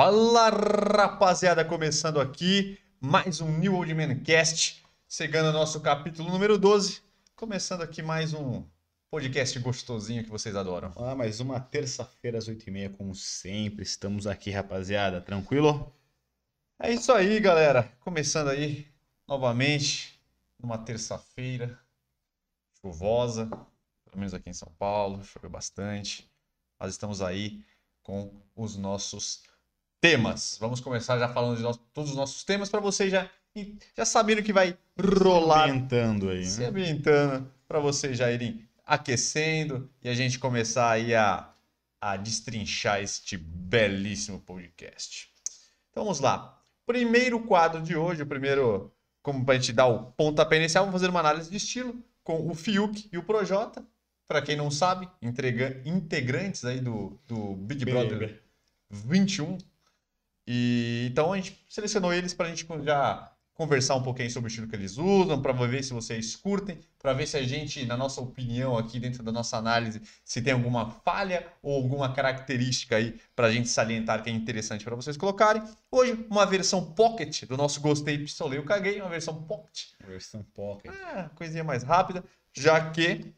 Fala rapaziada, começando aqui mais um New Old Man Cast, chegando ao nosso capítulo número 12, começando aqui mais um podcast gostosinho que vocês adoram. Ah, mais uma terça-feira às 8h30, como sempre. Estamos aqui, rapaziada. Tranquilo? É isso aí, galera. Começando aí novamente numa terça-feira chuvosa, pelo menos aqui em São Paulo, choveu bastante. Nós estamos aí com os nossos temas. Vamos começar já falando de nós- todos os nossos temas para vocês já já saberem o que vai rolar Ambientando aí, se né? ambientando para vocês já irem aquecendo e a gente começar aí a, a destrinchar este belíssimo podcast. Então vamos lá. Primeiro quadro de hoje, o primeiro, como para a gente dar o pontapé inicial, vamos fazer uma análise de estilo com o Fiuk e o Projota. Para quem não sabe, integrantes aí do, do Big Brother 21. E então a gente selecionou eles para a gente já conversar um pouquinho sobre o estilo que eles usam, para ver se vocês curtem, para ver se a gente, na nossa opinião aqui dentro da nossa análise, se tem alguma falha ou alguma característica aí para a gente salientar que é interessante para vocês colocarem. Hoje, uma versão pocket do nosso Gostei, Pistolei, eu Caguei, uma versão pocket Versão pocket. ah, coisinha mais rápida, já que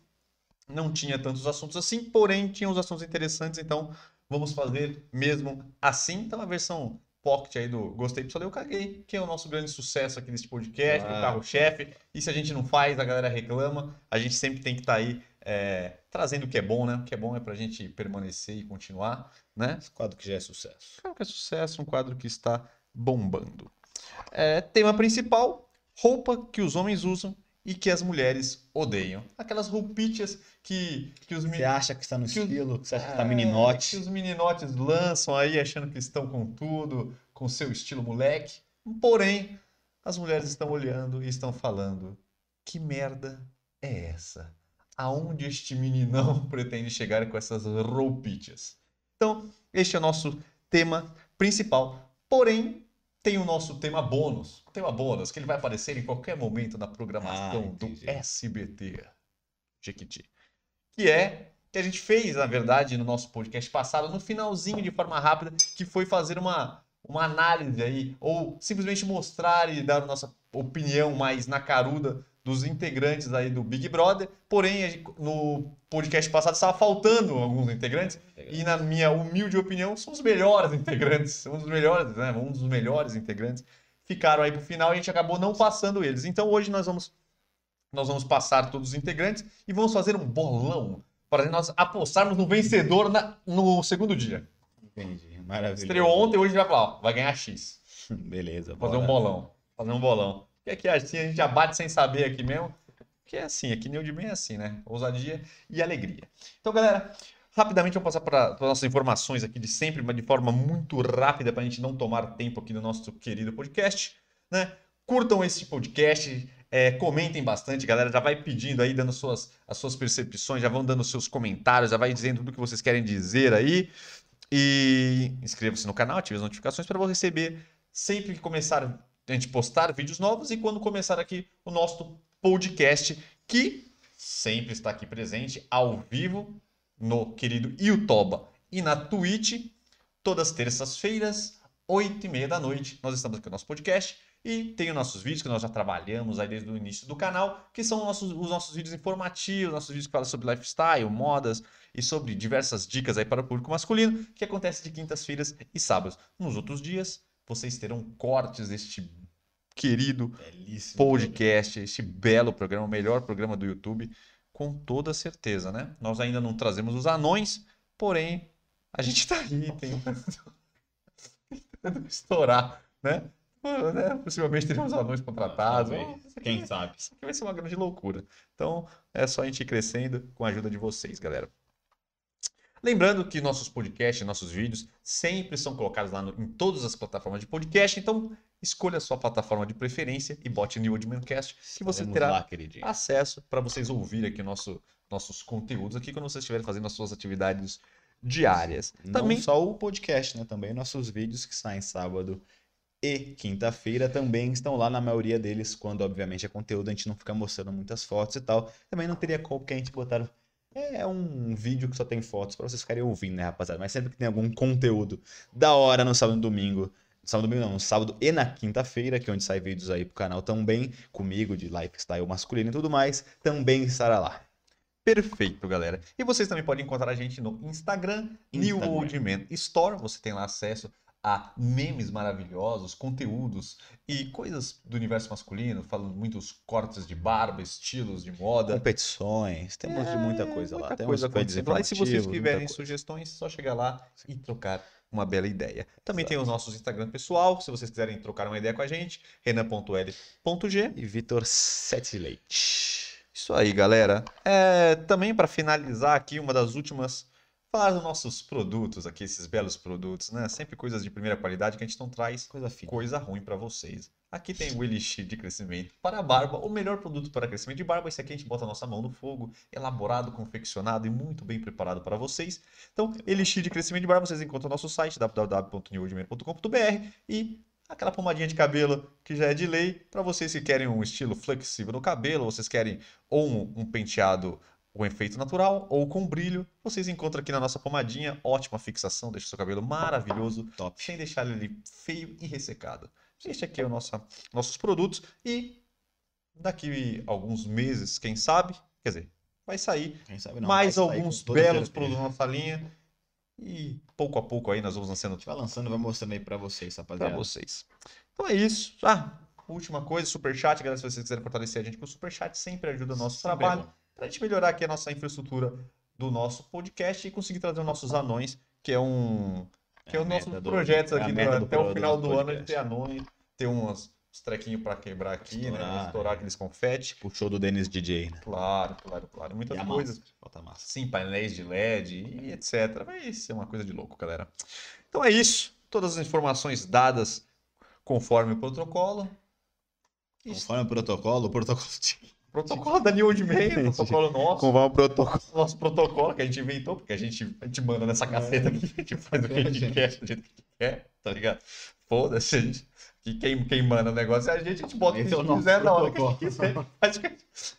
não tinha tantos assuntos assim, porém tinha uns assuntos interessantes, então vamos fazer mesmo assim. Então a versão pocket aí do Gostei, Pessoal, eu caguei, que é o nosso grande sucesso aqui desse podcast, Claro. o carro-chefe. E se a gente não faz, a galera reclama. A gente sempre tem que estar aí é, trazendo o que é bom, né? O que é bom é pra gente permanecer e continuar, né? Esse quadro que já é sucesso. Claro que é sucesso, um quadro que está bombando. É, tema principal: roupa que os homens usam e que as mulheres odeiam. Aquelas roupitas que, que os Você acha que está no que estilo, que você acha que está que meninote. os meninotes lançam aí achando que estão com tudo, com seu estilo moleque. Porém, as mulheres estão olhando e estão falando: que merda é essa? Aonde este meninão pretende chegar com essas roupitas? Então, este é o nosso tema principal. Porém, tem o nosso tema bônus. O tema bônus, que ele vai aparecer em qualquer momento na programação Ah, do. SBT. Jequiti. Que é que a gente fez, na verdade, no nosso podcast passado, no finalzinho, de forma rápida, que foi fazer uma, uma análise aí, ou simplesmente mostrar e dar a nossa opinião mais na caruda dos integrantes aí do Big Brother. Porém, a gente- no podcast passado estava faltando alguns integrantes, e na minha humilde opinião, são os melhores integrantes, um dos melhores, né? Um dos melhores integrantes ficaram aí pro final e a gente acabou não passando eles. Então hoje nós vamos nós vamos passar todos os integrantes e vamos fazer um bolão para nós apostarmos no vencedor na- no segundo dia. Entendi. Maravilha. Estreou ontem, hoje vai falar, ó, vai ganhar X. Beleza. Fazer um bora. bolão. Fazer um bolão. Porque aqui assim a gente já bate sem saber aqui mesmo. Que é assim, aqui New de bem é assim, né? Ousadia e alegria. Então, galera, rapidamente vamos passar para as nossas informações aqui de sempre, mas de forma muito rápida para a gente não tomar tempo aqui no nosso querido podcast, né? Curtam esse podcast, é, comentem bastante, galera. Já vai pedindo aí, dando suas, as suas percepções, já vão dando seus comentários, já vai dizendo tudo que vocês querem dizer aí. E inscreva-se no canal, ative as notificações para você receber sempre que começar a gente postar vídeos novos e quando começar aqui o nosso podcast, que sempre está aqui presente ao vivo no querido Youtuba e na Twitch, todas terças-feiras, 8 e meia da noite. Nós estamos aqui no nosso podcast e tem os nossos vídeos que nós já trabalhamos aí desde o início do canal, que são os nossos, os nossos vídeos informativos, nossos vídeos que falam sobre lifestyle, modas e sobre diversas dicas aí para o público masculino, que acontece de quintas-feiras e sábados. Nos outros dias, vocês terão cortes deste querido Belíssimo. podcast, este belo programa, o melhor programa do YouTube, com toda certeza, né? Nós ainda não trazemos os anões, porém, a gente tá aí tentando, tentando estourar, né? Né? Possivelmente teremos anões contratados. Aqui Quem sabe? Isso aqui vai ser uma grande loucura. Então, é só a gente ir crescendo com a ajuda de vocês, galera. Lembrando que nossos podcasts, nossos vídeos sempre são colocados lá no- em todas as plataformas de podcast, então escolha a sua plataforma de preferência e bote New Old que você terá lá, acesso para vocês ouvirem aqui nosso, nossos conteúdos aqui quando vocês estiverem fazendo as suas atividades diárias. Não Também só o podcast, né? Também nossos vídeos que saem sábado e quinta-feira também estão lá na maioria deles, quando obviamente é conteúdo, a gente não fica mostrando muitas fotos e tal. Também não teria como que a gente botar É um vídeo que só tem fotos pra vocês ficarem ouvindo, né, rapaziada? Mas sempre que tem algum conteúdo da hora no sábado e domingo, sábado domingo não, sábado e na quinta-feira, que é onde sai vídeos aí pro canal também, comigo, de lifestyle masculino e tudo mais, também estará lá. Perfeito, galera. E vocês também podem encontrar a gente no Instagram, New Instagram. Old Man Store. Você tem lá acesso a memes maravilhosos, conteúdos e coisas do universo masculino, falando muitos cortes de barba, estilos de moda. Competições, temos de muita É, coisa lá. muita Temos coisa acontecendo lá. E se vocês tiverem sugestões, é só chegar lá e trocar uma bela ideia. Também tem Exato. os nossos Instagram pessoal, se vocês quiserem trocar uma ideia com a gente, renan.l.g. E Vitor Sete Leite. Isso aí, galera. É, também para finalizar aqui, uma das últimas, falar dos nossos produtos aqui, esses belos produtos, né? Sempre coisas de primeira qualidade que a gente não traz Coisa fina. coisa ruim para vocês. Aqui tem o Elixir de crescimento para a barba, o melhor produto para crescimento de barba. Esse aqui a gente bota a nossa mão no fogo, elaborado, confeccionado e muito bem preparado para vocês. Então, Elixir de crescimento de barba, vocês encontram no nosso site www.newoldman.com.br e aquela pomadinha de cabelo que já é de lei para vocês que querem um estilo flexível no cabelo, vocês querem ou um, um penteado com efeito natural ou com brilho, vocês encontram aqui na nossa pomadinha, ótima fixação, deixa o seu cabelo maravilhoso, Top. sem deixar ele feio e ressecado. Este aqui é o nosso, nossos produtos e daqui a alguns meses, quem sabe, quer dizer, vai sair não, mais vai sair alguns toda belos produtos na nossa linha e pouco a pouco aí nós vamos lançando A gente vai lançando, vai mostrando aí pra vocês, para rapaziada. vocês. Então é isso. Ah, última coisa, superchat, galera, se vocês quiserem fortalecer a gente com o superchat, sempre ajuda o nosso Sempre é trabalho. bom. Para a gente melhorar aqui a nossa infraestrutura do nosso podcast e conseguir trazer os nossos anões, que é um que é, É o nosso do- projeto é aqui do- do até o do final nosso do ano podcast. ter anões, ter uns, uns trequinhos para quebrar aqui, né? Estourar. Estourar aqueles confete. O show do Dennis DJ, né? Claro, claro, claro. E Muitas a coisas. Falta massa. Sim, painéis de LED e etc. Vai ser uma coisa de louco, galera. Então é isso. Todas as informações dadas conforme o protocolo. Conforme o protocolo, o protocolo tinha. Protocolo da New Old Man, protocolo nosso. Conforme o protocolo. nosso protocolo que a gente inventou, porque a gente, a gente manda nessa caceta aqui, a gente faz o que a gente quer, do jeito que a gente quer, tá ligado? Foda-se, a gente. Que quem, quem manda o negócio é a gente, a gente bota o que a é gente quiser na hora que a gente quiser.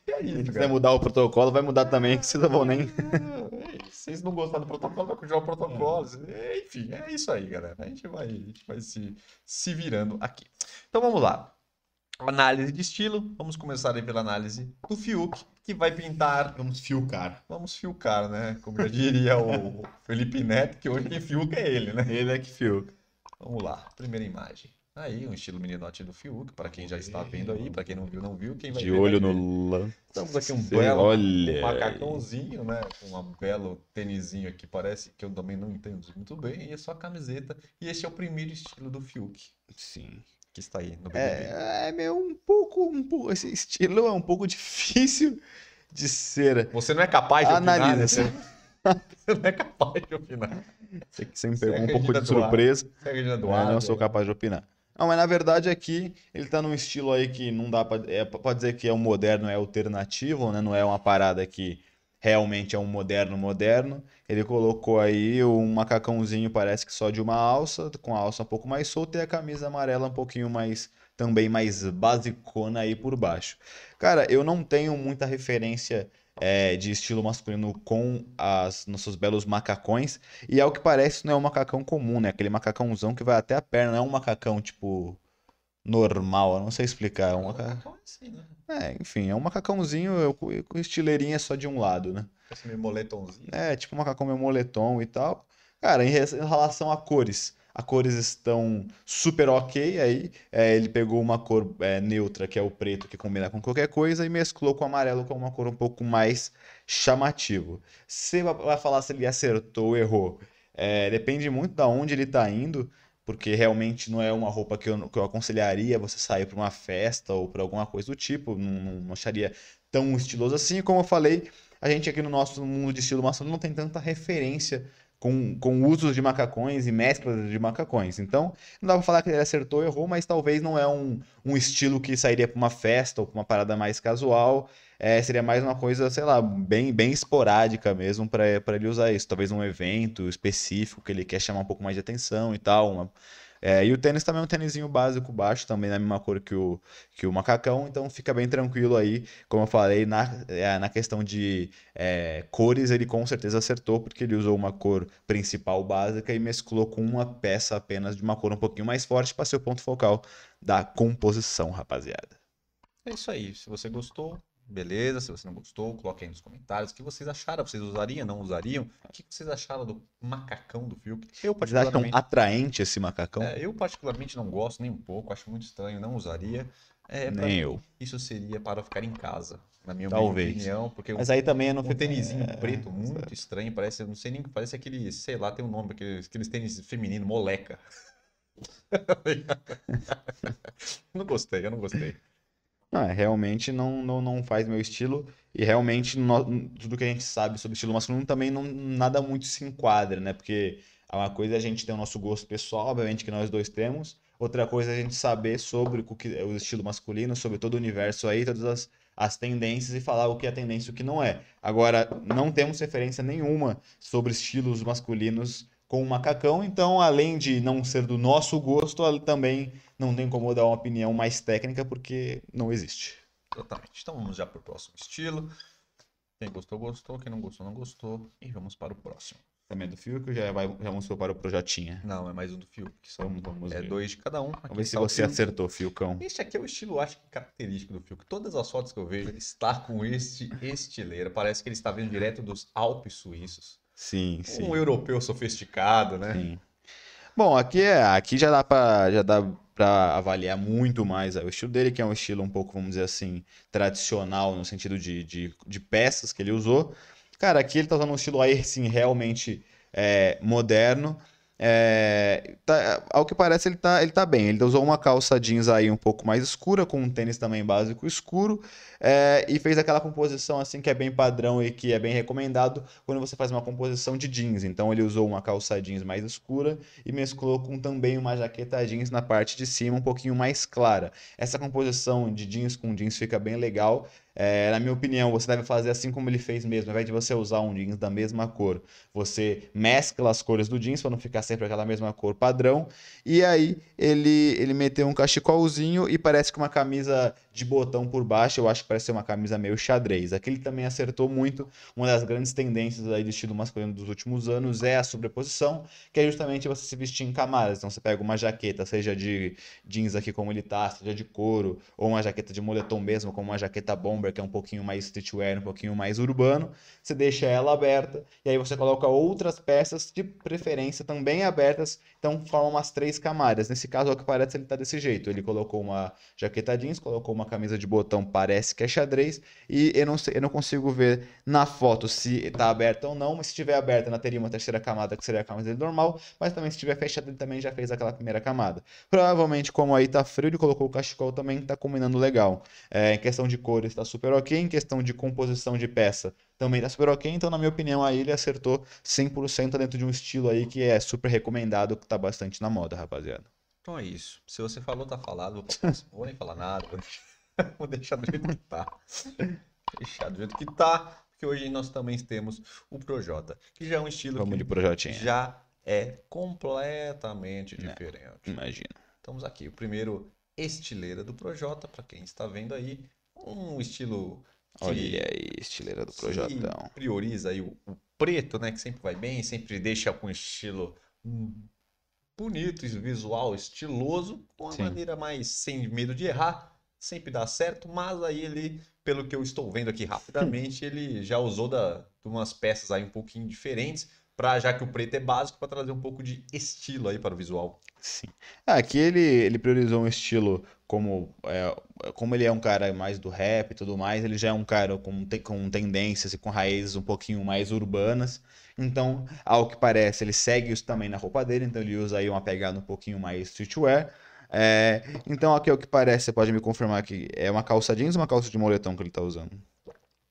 E é Se quiser mudar o protocolo, vai mudar também, que vocês não vão nem. É, Se vocês não gostaram do protocolo, vai continuar o protocolo. É, Enfim, é isso aí, galera. A gente vai, a gente vai se, se virando aqui. Então vamos lá. Análise de estilo. Vamos começar aí pela análise do Fiuk, que vai pintar Vamos fiucar. Vamos fiucar, né? Como já diria o Felipe Neto, que hoje quem fiuca é ele, né? Ele é que fiuca. Vamos lá, primeira imagem. Aí, um estilo meninote do Fiuk, para quem já está vendo aí, para quem não viu, não viu, quem vai De ver, olho vai ver. no lance. Estamos aqui um belo Olha. um macacãozinho, né? Com um belo tênisinho aqui, parece que eu também não entendo muito bem, e é só a camiseta. E esse é o primeiro estilo do Fiuk, Sim. Que está aí no BBB. É, é meio um pouco, um pouco. Esse estilo é um pouco difícil de ser Você não é capaz de opinar, né? Você não é capaz de opinar. Você Você é pegou um pouco de surpresa. Você é Regina Eu não sou capaz de opinar. Não, mas na verdade aqui ele tá num estilo aí que não dá pra. É, pode dizer que é um moderno, é alternativo, né? Não é uma parada que realmente é um moderno moderno. Ele colocou aí um macacãozinho, parece que só de uma alça, com a alça um pouco mais solta e a camisa amarela um pouquinho mais. Também mais basicona aí por baixo. Cara, eu não tenho muita referência é, de estilo masculino com as nossos belos macacões. E ao que parece, não é um macacão comum, né? Aquele macacãozão que vai até a perna, não é um macacão, tipo, normal, eu não sei explicar. É um maca... Macacão assim, né? É, enfim, é um macacãozinho eu- com com estileirinha só de um lado, né? Esse meio moletomzinho. É, tipo um macacão meio moletom e tal. Cara, em relação a cores, as cores estão super ok aí. É, ele pegou uma cor é, neutra, que é o preto, que combina com qualquer coisa, e mesclou com o amarelo, que é uma cor um pouco mais chamativo. Você vai- falar se ele acertou ou errou. É, depende muito da onde ele tá indo, porque realmente não é uma roupa que eu, que eu aconselharia você sair para uma festa ou para alguma coisa do tipo. Não, não- acharia tão estiloso assim. Como eu falei, a gente aqui no nosso mundo de estilo masculino não tem tanta referência com, com usos de macacões e mesclas de macacões. Então, não dá pra falar que ele acertou ou errou, mas talvez não é um, um estilo que sairia pra uma festa ou pra uma parada mais casual. É, seria mais uma coisa, sei lá, bem, bem esporádica mesmo pra ele usar isso. Talvez um evento específico que ele quer chamar um pouco mais de atenção e tal. uma- É, e o tênis também é um tênisinho básico, baixo, também na mesma cor que o, que o macacão, então fica bem tranquilo aí. Como eu falei, na, é, na questão de é, cores, ele com certeza acertou, porque ele usou uma cor principal básica e mesclou com uma peça apenas de uma cor um pouquinho mais forte para ser o ponto focal da composição, rapaziada. É isso aí. Se você gostou, beleza. Se você não gostou, coloque aí nos comentários o que vocês acharam. Vocês usariam, não usariam? O que vocês acharam do macacão do Fiuk? Eu, Vocês acham particularmente, atraente esse macacão? é, eu particularmente não gosto nem um pouco. Acho muito estranho, não usaria. É, Nem eu. Isso seria para ficar em casa, na minha Talvez. opinião. Porque Mas aí também eu não um fico... tênisinho é, preto muito estranho, parece, não sei nem, parece aquele, sei lá, tem um nome, aqueles, aqueles tênis feminino, moleca. não gostei, eu não gostei. Não, é, realmente não, não, não faz meu estilo. E realmente nó- tudo que a gente sabe sobre estilo masculino também não, nada muito se enquadra, né? Porque uma coisa é a gente ter o nosso gosto pessoal, obviamente que nós dois temos. Outra coisa é a gente saber sobre o que o estilo masculino, sobre todo o universo aí, todas as, as tendências e falar o que é tendência e o que não é. Agora, não temos referência nenhuma sobre estilos masculinos com o macacão, então, além de não ser do nosso gosto, também não tem como dar uma opinião mais técnica, porque não existe. Exatamente. Então vamos já para o próximo estilo. Quem gostou, gostou. Quem não gostou, não gostou. E vamos para o próximo. Também do Fiuk, já vai, já vamos para o Projetinha. Não, é mais um do Fiuk. Que são, Vamos, vamos é ver. dois de cada um. Aqui Vamos ver se você Fiuk. acertou, Fiukão. Este aqui é o estilo, acho que característico do Fiuk. Todas as fotos que eu vejo, ele está com este estileiro. Parece que ele está vindo direto dos Alpes suíços. Sim, sim. Um europeu sofisticado, né? Sim. Bom, aqui é, aqui já dá para já dá para avaliar muito mais o estilo dele, que é um estilo um pouco, vamos dizer assim, tradicional no sentido de, de, de peças que ele usou. Cara, aqui ele tá usando um estilo aí, sim, realmente é, moderno. É, tá- ao que parece, ele tá, ele tá bem. Ele usou uma calça jeans aí um pouco mais escura, com um tênis também básico escuro, é, e fez aquela composição assim que é bem padrão e que é bem recomendado quando você faz uma composição de jeans. Então ele usou uma calça jeans mais escura e mesclou com também uma jaqueta jeans na parte de cima um pouquinho mais clara. Essa composição de jeans com jeans fica bem legal. É, na minha opinião, você deve fazer assim como ele fez mesmo. Ao invés de você usar um jeans da mesma cor, você mescla as cores do jeans para não ficar sempre aquela mesma cor padrão. E aí ele, ele meteu um cachecolzinho e parece que uma camisa de botão por baixo. Eu acho que parece ser uma camisa meio xadrez. Aqui ele também acertou muito. Uma das grandes tendências aí do estilo masculino dos últimos anos é a sobreposição, que é justamente você se vestir em camadas. Então você pega uma jaqueta, seja de jeans aqui como ele tá, seja de couro, ou uma jaqueta de moletom mesmo, como uma jaqueta bomber, que é um pouquinho mais streetwear, um pouquinho mais urbano. Você deixa ela aberta e aí você coloca outras peças de preferência também abertas, então forma umas três camadas. Nesse caso, ao que parece, ele tá desse jeito. Ele colocou uma jaqueta jeans, colocou uma camisa de botão, parece que é xadrez, e eu não sei, eu não consigo ver na foto se tá aberta ou não, mas se estiver aberta, ela teria uma terceira camada, que seria a camisa dele normal, mas também se estiver fechada, ele também já fez aquela primeira camada. Provavelmente, como aí tá frio, ele colocou o cachecol também, tá combinando legal. É, em questão de cores, tá super ok. Em questão de composição de peça, também tá super ok. Então, na minha opinião, aí ele acertou 100% dentro de um estilo aí que é super recomendado, que tá bastante na moda, rapaziada. Então é isso. Se você falou, tá falado. Vou. Vou nem falar nada. Vou deixar do jeito que tá. Deixar do jeito que tá. Porque hoje nós também temos o Projota, que já é um estilo Vamos de já é completamente Né. diferente. Imagina. Estamos aqui. O primeiro estileira do Projota, para quem está vendo aí. Um estilo Olha aí, estileira do que projetão. prioriza aí o, o preto, né? Que sempre vai bem, sempre deixa com estilo hum, bonito, visual, estiloso, com Sim. maneira mais sem medo de errar, sempre dá certo, mas aí ele, pelo que eu estou vendo aqui rapidamente, ele já usou da, de umas peças aí um pouquinho diferentes, pra, já que o preto é básico, para trazer um pouco de estilo aí para o visual. Sim. Ah, aqui ele, ele priorizou um estilo como, é, como ele é um cara mais do rap e tudo mais, ele já é um cara com, com tendências e com raízes um pouquinho mais urbanas. Então, ao que parece, ele segue isso também na roupa dele, então ele usa aí uma pegada um pouquinho mais streetwear. É, então, aqui ao que parece, você pode me confirmar que é uma calça jeans ou uma calça de moletom que ele tá usando?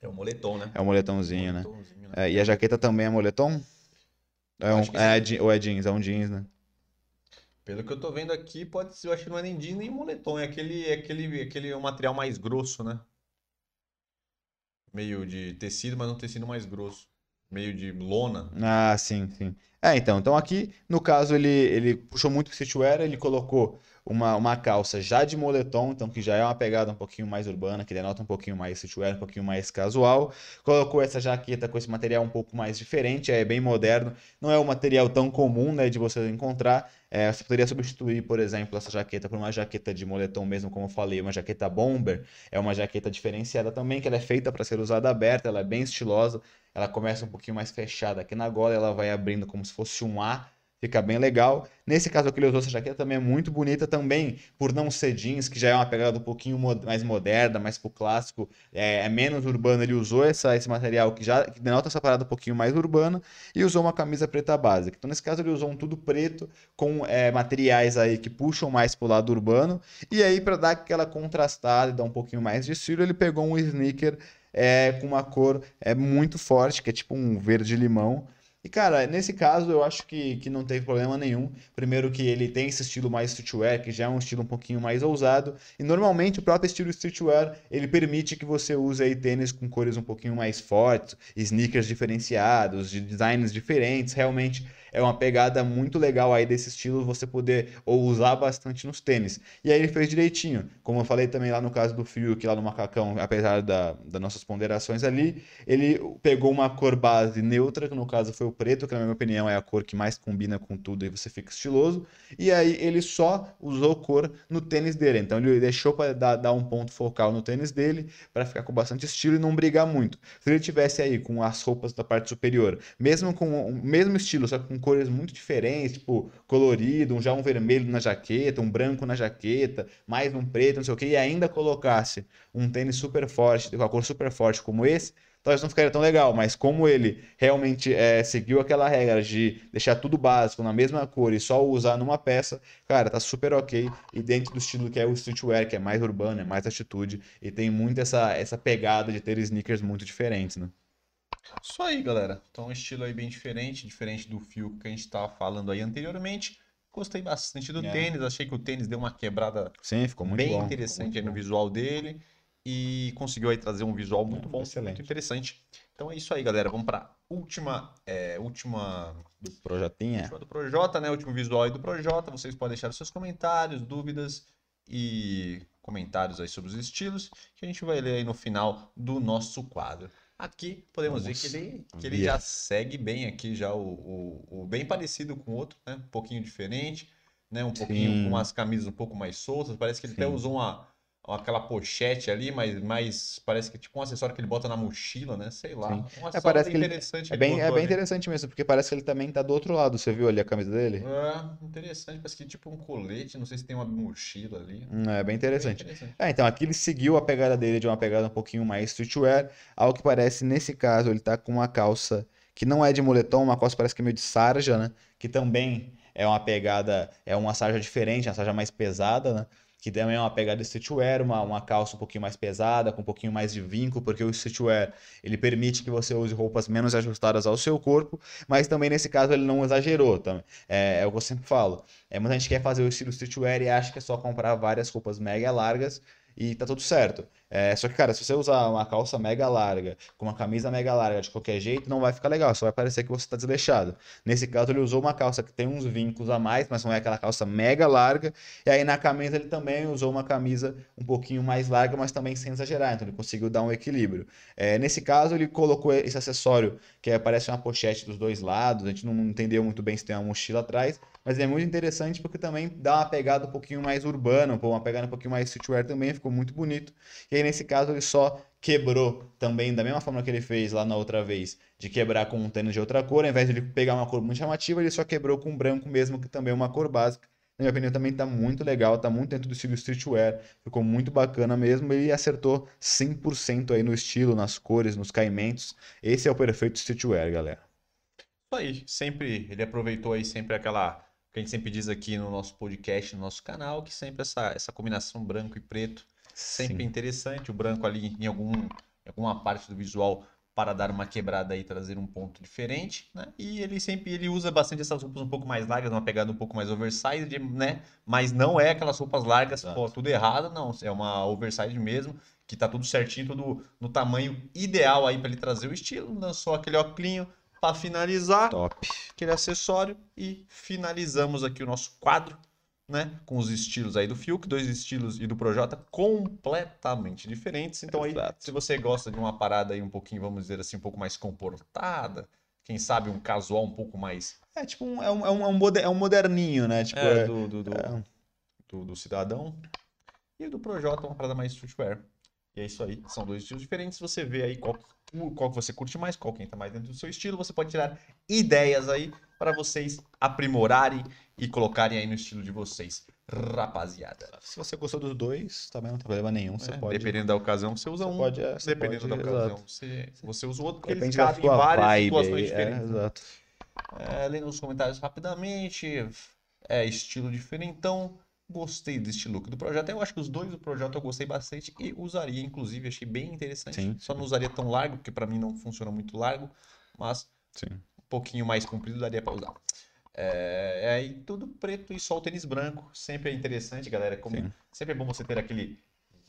É o moletom, né? É um moletomzinho, né? Né? É, e a jaqueta também é moletom? É um, é, je- ou é jeans? É um jeans, né? Pelo que eu tô vendo aqui, pode ser, eu acho que não é nem jeans nem moletom, é aquele, é aquele, aquele material mais grosso, né? Meio de tecido, mas um tecido mais grosso. Meio de lona. Ah, sim, sim. É, então, então aqui, no caso, ele, ele puxou muito o streetwear, ele colocou uma, uma calça já de moletom, então que já é uma pegada um pouquinho mais urbana, que denota um pouquinho mais streetwear, um pouquinho mais casual. Colocou essa jaqueta com esse material um pouco mais diferente, é bem moderno, não é um material tão comum né, de você encontrar. É, você poderia substituir, por exemplo, essa jaqueta por uma jaqueta de moletom mesmo, como eu falei, uma jaqueta bomber. É uma jaqueta diferenciada também, que ela é feita para ser usada aberta, ela é bem estilosa. Ela começa um pouquinho mais fechada aqui na gola, ela vai abrindo como se fosse um A Fica bem legal. Nesse caso aqui, ele usou essa jaqueta também é muito bonita também, por não ser jeans, que já é uma pegada um pouquinho mais moderna, mais pro clássico, é, é menos urbana. Ele usou essa, esse material que já que denota essa parada um pouquinho mais urbana e usou uma camisa preta básica. Então, nesse caso, ele usou um tudo preto com é, materiais aí que puxam mais pro lado urbano. E aí, para dar aquela contrastada e dar um pouquinho mais de estilo, ele pegou um sneaker é, com uma cor é, muito forte, que é tipo um verde-limão. E, cara, nesse caso eu acho que, que não teve problema nenhum. Primeiro que ele tem esse estilo mais streetwear, que já é um estilo um pouquinho mais ousado. E normalmente o próprio estilo streetwear, ele permite que você use aí tênis com cores um pouquinho mais fortes, sneakers diferenciados, de designs diferentes. Realmente é uma pegada muito legal aí desse estilo você poder ou usar bastante nos tênis. E aí ele fez direitinho. Como eu falei também lá no caso do fio, que lá no macacão, apesar da, das nossas ponderações ali, ele pegou uma cor base neutra, que no caso foi o preto, que na minha opinião é a cor que mais combina com tudo e você fica estiloso. E aí ele só usou cor no tênis dele. Então ele deixou para dar, dar um ponto focal no tênis dele para ficar com bastante estilo e não brigar muito. Se ele tivesse aí com as roupas da parte superior, mesmo com o mesmo estilo, só com cores muito diferentes, tipo colorido, um, já um vermelho na jaqueta, um branco na jaqueta, mais um preto, não sei o que, e ainda colocasse um tênis super forte, com a cor super forte como esse, talvez não ficaria tão legal, mas como ele realmente é, seguiu aquela regra de deixar tudo básico na mesma cor e só usar numa peça, cara, tá super ok. E dentro do estilo que é o streetwear, que é mais urbano, é mais atitude, e tem muito essa, essa pegada de ter sneakers muito diferentes, né? Isso aí, galera. Então, um estilo aí bem diferente, diferente do fio que a gente estava falando aí anteriormente. Gostei bastante do é. tênis, achei que o tênis deu uma quebrada Sim, ficou muito bem bom. interessante muito no visual dele e conseguiu aí trazer um visual muito é, bom, excelente. muito interessante. Então é isso aí, galera. Vamos para última, é, última do Projotinha. Última do Projota, né? Último visual aí do Projota. Vocês podem deixar os seus comentários, dúvidas e comentários aí sobre os estilos que a gente vai ler aí no final do nosso quadro. Aqui podemos ver que ele, que ele já segue bem aqui, já o, o, o, bem parecido com o outro, né? Um pouquinho diferente, né? Um pouquinho Sim. com as camisas um pouco mais soltas. Parece que ele Sim. até usou uma, aquela pochete ali, mas, mas parece que é tipo um acessório que ele bota na mochila, né? Sei lá. Um é, parece que interessante. Ele, é bem, é bem interessante mesmo, porque parece que ele também tá do outro lado. Você viu ali a camisa dele? É, interessante. Parece que é tipo um colete, não sei se tem uma mochila ali. Hum, é bem interessante. bem interessante. É, então aqui ele seguiu a pegada dele de uma pegada um pouquinho mais streetwear. Ao que parece, nesse caso, ele tá com uma calça que não é de moletom, uma calça parece que é meio de sarja, né? Que também é uma pegada, é uma sarja diferente, uma sarja mais pesada, né? Que também é uma pegada streetwear, uma, uma calça um pouquinho mais pesada, com um pouquinho mais de vinco, porque o streetwear ele permite que você use roupas menos ajustadas ao seu corpo, mas também nesse caso ele não exagerou. Também. É, é o que eu sempre falo. É, muita gente quer fazer o estilo streetwear e acha que é só comprar várias roupas mega largas e tá tudo certo. É, só que, cara, se você usar uma calça mega larga, com uma camisa mega larga de qualquer jeito, não vai ficar legal, só vai parecer que você tá desleixado. Nesse caso, ele usou uma calça que tem uns vincos a mais, mas não é aquela calça mega larga. E aí na camisa ele também usou uma camisa um pouquinho mais larga, mas também sem exagerar, então ele conseguiu dar um equilíbrio. É, nesse caso, ele colocou esse acessório que é, parece uma pochete dos dois lados, a gente não entendeu muito bem se tem uma mochila atrás, mas é muito interessante porque também dá uma pegada um pouquinho mais urbana, uma pegada um pouquinho mais streetwear também, ficou muito bonito. E aí, nesse caso, ele só quebrou também, da mesma forma que ele fez lá na outra vez, de quebrar com um tênis de outra cor, ao invés de ele pegar uma cor muito chamativa, ele só quebrou com branco mesmo, que também é uma cor básica. Na minha opinião, também está muito legal, está muito dentro do estilo streetwear, ficou muito bacana mesmo. Ele acertou 100% aí no estilo, nas cores, nos caimentos. Esse é o perfeito streetwear, galera. Isso aí, sempre, ele aproveitou aí sempre aquela que a gente sempre diz aqui no nosso podcast, no nosso canal, que sempre essa, essa combinação branco e preto sempre Sim. interessante. O branco ali em, algum, em alguma parte do visual para dar uma quebrada e trazer um ponto diferente, né? E ele sempre ele usa bastante essas roupas um pouco mais largas, uma pegada um pouco mais oversized, né? Mas não é aquelas roupas largas, pô, tudo errado, não. É uma oversized mesmo, que tá tudo certinho, tudo no tamanho ideal aí para ele trazer o estilo. Lançou aquele óculos para finalizar, Top. aquele acessório e finalizamos aqui o nosso quadro, né? Com os estilos aí do Fiuk, dois estilos e do Projota completamente diferentes. Então aí, Exato. se você gosta de uma parada aí um pouquinho, vamos dizer assim, um pouco mais comportada, quem sabe um casual um pouco mais É tipo um, é um, é um, é um é moderninho, né? Tipo, é, é- do, do, do, é- do- do cidadão. E do Projota uma parada mais streetwear. E é isso aí, são dois estilos diferentes. Você vê aí qual, qual que você curte mais, qual que entra mais dentro do seu estilo. Você pode tirar ideias aí para vocês aprimorarem e colocarem aí no estilo de vocês, rapaziada. Se você gostou dos dois, também não tem problema nenhum. Você É, pode. Dependendo da ocasião, você usa você um. pode, é, você dependendo pode, da exato. ocasião, você, você usa o outro, porque eles Depende da cabem em várias vibe situações. É, diferentes. né? exato. É, lendo os comentários rapidamente, é estilo diferentão. Gostei do estilo look do projeto. Eu acho que os dois do projeto eu gostei bastante e usaria, inclusive, achei bem interessante. Sim, Só não usaria tão largo, porque pra mim não funciona muito largo, mas Sim. um pouquinho mais comprido daria pra usar. É, é aí tudo preto e só o tênis branco. Sempre é interessante, galera. Como Sim. sempre é bom você ter aquele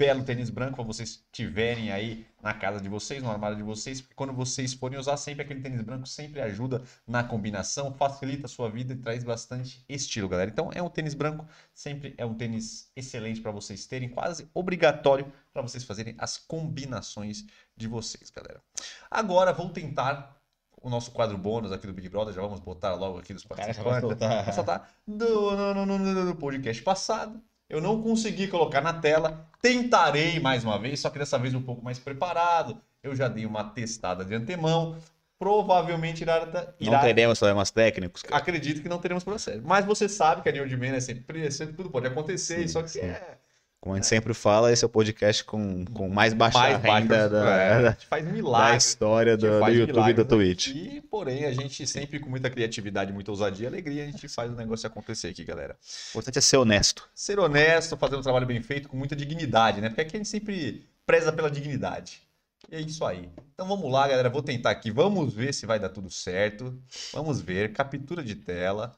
belo tênis branco para vocês tiverem aí na casa de vocês, no armário de vocês, porque quando vocês forem usar sempre aquele tênis branco sempre ajuda na combinação, facilita a sua vida e traz bastante estilo, galera. Então é um tênis branco, sempre é um tênis excelente para vocês terem, quase obrigatório para vocês fazerem as combinações de vocês, galera. Agora vou tentar o nosso quadro bônus aqui do Big Brother, já vamos botar logo aqui dos cara participantes. soltar. Vou soltar do, no, no, no, no- podcast passado. Eu não consegui colocar na tela. Tentarei mais uma vez, só que dessa vez um pouco mais preparado. Eu já dei uma testada de antemão. Provavelmente irá, Não irá teremos problemas técnicos, cara. acredito que não teremos processo. Mas você sabe que a New de Man é sempre, sempre tudo pode acontecer, Sim, só que sim. é Como a gente sempre fala, esse é o podcast com, com mais baixa mais renda baixo. da, é, a gente faz da história do, do YouTube e da Twitch. aqui, porém, a gente sempre com muita criatividade, muita ousadia e alegria, a gente faz o negócio acontecer aqui, galera. O importante é ser honesto. ser honesto, fazer um trabalho bem feito com muita dignidade, né? Porque aqui a gente sempre preza pela dignidade. E é isso aí. Então vamos lá, galera. Vou tentar aqui. Vamos ver se vai dar tudo certo. Vamos ver. Captura de tela.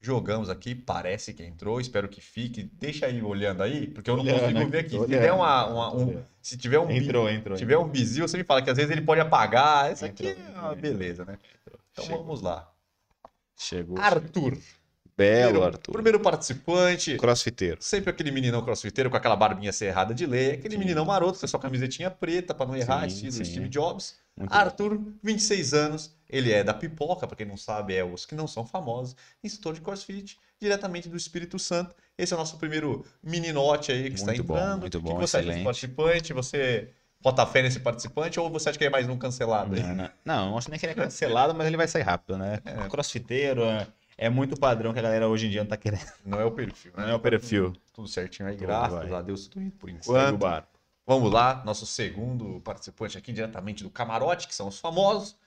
Jogamos aqui. Parece que entrou. Espero que fique. Deixa aí olhando aí, porque eu não Olhando consigo aqui, ver aqui. Se tiver, uma, uma- um, se tiver um, Entrou, entrou. tiver um bizil, você me fala que às vezes ele pode apagar. Isso aqui é uma beleza, né? Então Chegou. vamos lá. Chegou. Arthur. Belo, primeiro, Arthur. primeiro participante. Crossfiteiro. Sempre aquele meninão crossfiteiro com aquela barbinha cerrada de lei, aquele Sim. meninão maroto com a sua camisetinha preta pra não errar, Sim, estilo sim. Steve Jobs. Muito bom. Arthur, 26 anos, ele é da Pipoca, pra quem não sabe, é os que não são famosos, instrutor de crossfit, diretamente do Espírito Santo. Esse é o nosso primeiro meninote aí que está Muito bom, entrando. muito O bom, que você acha desse excelente. participante? Você bota fé nesse participante ou você acha que é mais um cancelado aí? Não, não, não, não acho nem que ele é cancelado, mas ele vai sair rápido, né? É. Crossfiteiro é, é muito padrão que a galera hoje em dia não tá querendo. Não é o perfil, né? Não é o perfil. Tudo certinho aí, Tudo graças vai. a Deus, tudo indo por enquanto. Vamos lá, nosso segundo participante aqui, diretamente do camarote, que são os famosos.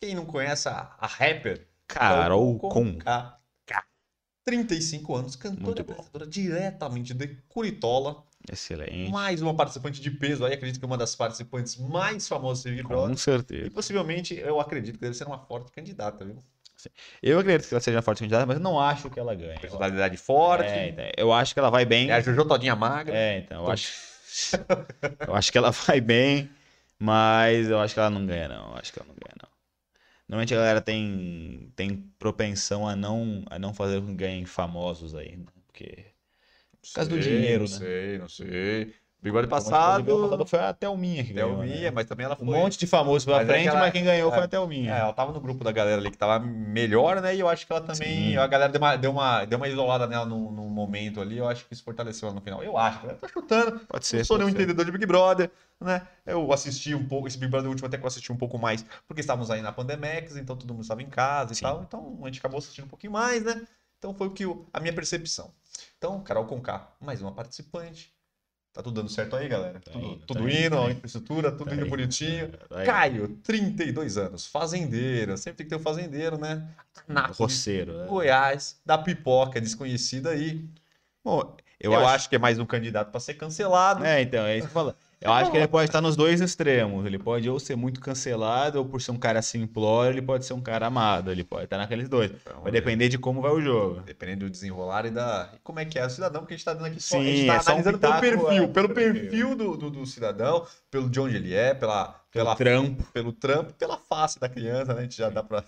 Quem não conhece a, a rapper? Carol Conká. Conká. 35 anos, cantora e apresentadora diretamente de Curitola. Excelente. Mais uma participante de peso aí, acredito que é uma das participantes mais famosas do Big Com Brother. E certeza. possivelmente, eu acredito que deve ser uma forte candidata, viu? Eu acredito que ela seja forte candidata, mas eu não acho que ela ganhe. Personalidade forte. É, então, eu acho que ela vai bem. É a Jojo Todinha magra. É, então, eu acho. eu acho que ela vai bem, mas eu acho que ela não ganha, não. Eu acho que ela não ganha, não. Normalmente a galera tem, tem propensão a não, a não fazer com que ganhem famosos aí, né? Porque. Por causa do dinheiro, não né? sei, não sei. Big Brother passado passado, foi a Thelminha que ganhou. Thelminha, né? mas também ela foi... Um monte de famoso à Mas é frente, que ela- mas quem ganhou é, foi a É, Thelminha. ela tava no grupo da galera ali que tava melhor, né? E eu acho que ela também. Sim. A galera deu uma, deu, uma, deu uma isolada nela num, num momento ali. Eu acho que isso fortaleceu ela no final. Eu acho, eu tô chutando. Pode ser. não sou nenhum ser. entendedor de Big Brother, né? Eu assisti um pouco, esse Big Brother último até que eu assisti um pouco mais, porque estávamos aí na Pandemex, então todo mundo estava em casa e Sim. tal. Então a gente acabou assistindo um pouquinho mais, né? Então foi o que eu- a minha percepção. Então, Carol Conká, mais uma participante. Tá tudo dando certo aí, galera? Tá tudo indo, tudo tá indo, tá a infraestrutura, tudo Tá indo indo, bonitinho. Vai. Caio, 32 anos, fazendeiro. Sempre tem que ter um fazendeiro, né? De Roceiro. né? Goiás, da pipoca desconhecida aí. Bom, Eu, eu, acho... acho. que é mais um candidato para ser cancelado. É, então, é isso que eu falo. Eu acho que ele pode estar nos dois extremos. Ele pode ou ser muito cancelado, ou por ser um cara simplório, ele pode ser um cara amado. Ele pode estar naqueles dois. Então, Vai depender de como vai o jogo. Dependendo do desenrolar e da. E como é que é o cidadão, porque a gente tá dando aqui só. a Sim, gente tá é só um analisando pitaco, pelo perfil, é, pelo perfil. do, do, do cidadão, pelo de onde ele é, pela, pela, trampo. pelo trampo, pela face da criança, né? A gente já dá pra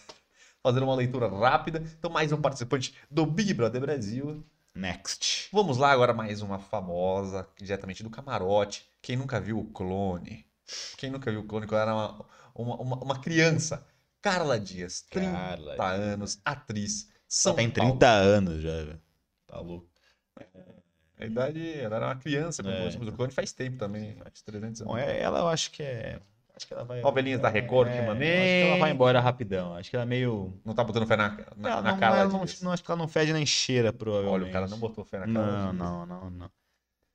fazer uma leitura rápida. Então, mais um participante do Big Brother Brasil. Next. Vamos lá agora mais uma famosa, diretamente do camarote. Quem nunca viu o clone? Quem nunca viu o clone quando era uma, uma, uma, uma criança? Carla Dias, 30 Carla anos, atriz. São tem Paulo. 30 anos já, velho. Tá louco. A idade, ela era uma criança, quando É. o clone faz tempo também, faz 300 anos. Bom, é- ela eu acho que é. Acho que ela vai. Novelinhas da Record é, ultimamente. Acho que ela vai embora rapidão. Acho que ela é meio. Não tá botando fé na, na, Ela na não, Carla ela não, Dias. não- acho que ela não fede nem cheira, provavelmente. Olha, o cara não botou fé na Carla Não, não, não, não.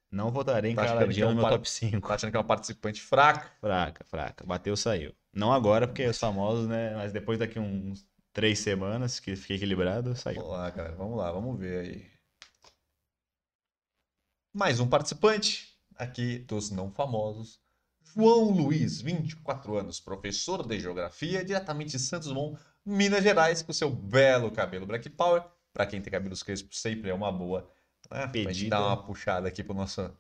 Não votarei em Tá Carla Dias é um no meu par- top 5. Tá achando que é uma participante fraca? Fraca, fraca. Bateu, saiu. Não agora, porque os famosos, né? Mas depois daqui uns três semanas que fiquei equilibrado, saiu. Vamos lá, cara. Vamos lá, vamos ver aí. Mais um participante aqui dos não famosos. João Luiz, 24 anos, professor de geografia, diretamente de Santos Dumont, Minas Gerais, com seu belo cabelo Black Power. Pra quem tem cabelos crespos, sempre é uma boa. Né? Pra gente Pedida. dar uma puxada aqui pro nosso,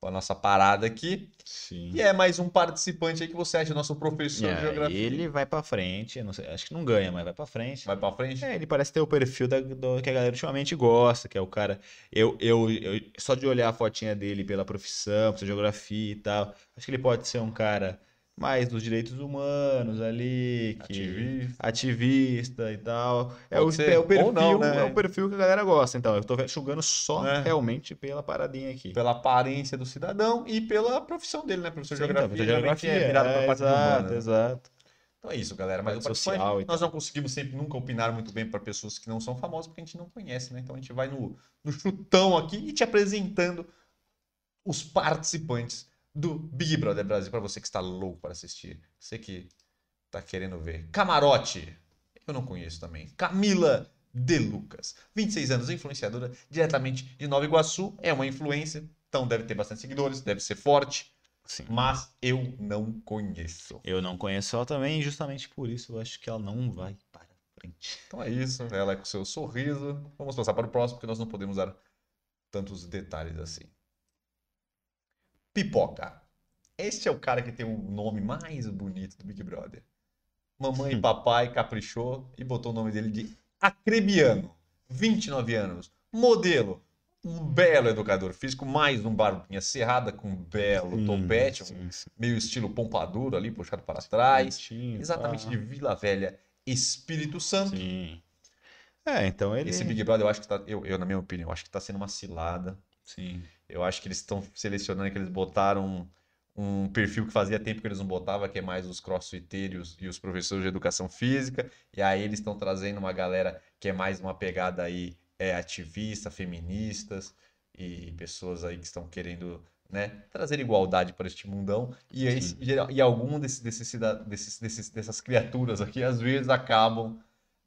pra nossa parada aqui. Sim. E é mais um participante aí que você acha nosso professor de É, geografia. ele vai pra frente, sei, acho que não ganha, mas vai pra frente. Vai pra frente? É, ele parece ter o perfil da, do- que a galera ultimamente gosta, que é o cara. Eu, eu, eu- só de olhar a fotinha dele pela profissão, pela geografia e tal, acho que ele pode ser um cara mais dos direitos humanos ali, que Ativista. ativista e tal. É o, é o perfil, não, né? é o perfil que a galera gosta. Então, eu tô ve- julgando só É. realmente pela paradinha aqui. Pela aparência do cidadão e pela profissão dele, né? Professor de Sim, então, geografia. geografia, geralmente é virado é, pra parte exato, humana. exato. Então é isso, galera. Mas o participante, nós não conseguimos sempre nunca opinar muito bem para pessoas que não são famosas, porque a gente não conhece, né? Então a gente vai no, no chutão aqui e te apresentando os participantes do Big Brother Brasil para você que está louco para assistir. Você que tá querendo ver. Camarote. Eu não conheço também. Camila De Lucas. 26 anos, influenciadora diretamente de Nova Iguaçu. É uma influência, então deve ter bastante seguidores, deve ser forte, Sim. mas eu não conheço. Eu não conheço ela também, justamente por isso eu acho que ela não vai para frente. Então é isso, ela é com seu sorriso. Vamos passar para o próximo, porque nós não podemos dar tantos detalhes assim. Pipoca. Este é o cara que tem o nome mais bonito do Big Brother. Mamãe e papai caprichou e botou o nome dele de Acrebiano. 29 anos. Modelo. Um belo educador físico, mais um barbinha cerrada com um belo topete, um Sim, sim. meio estilo pompadura ali, puxado para trás. Bonitinho, Exatamente pá. de Vila Velha, Espírito Santo. Sim. É, então ele. Esse Big Brother, eu acho que tá, eu, eu, na minha opinião, eu acho que tá sendo uma cilada. Sim. Eu acho que eles estão selecionando, que eles botaram um, um perfil que fazia tempo que eles não botavam, que é mais os crossfiteiros e os professores de educação física. E aí eles estão trazendo uma galera que é mais uma pegada aí é, ativista, feministas e pessoas aí que estão querendo né, trazer igualdade para este mundão. E, geral- e algum desses, desses, desses, dessas criaturas aqui, às vezes, acabam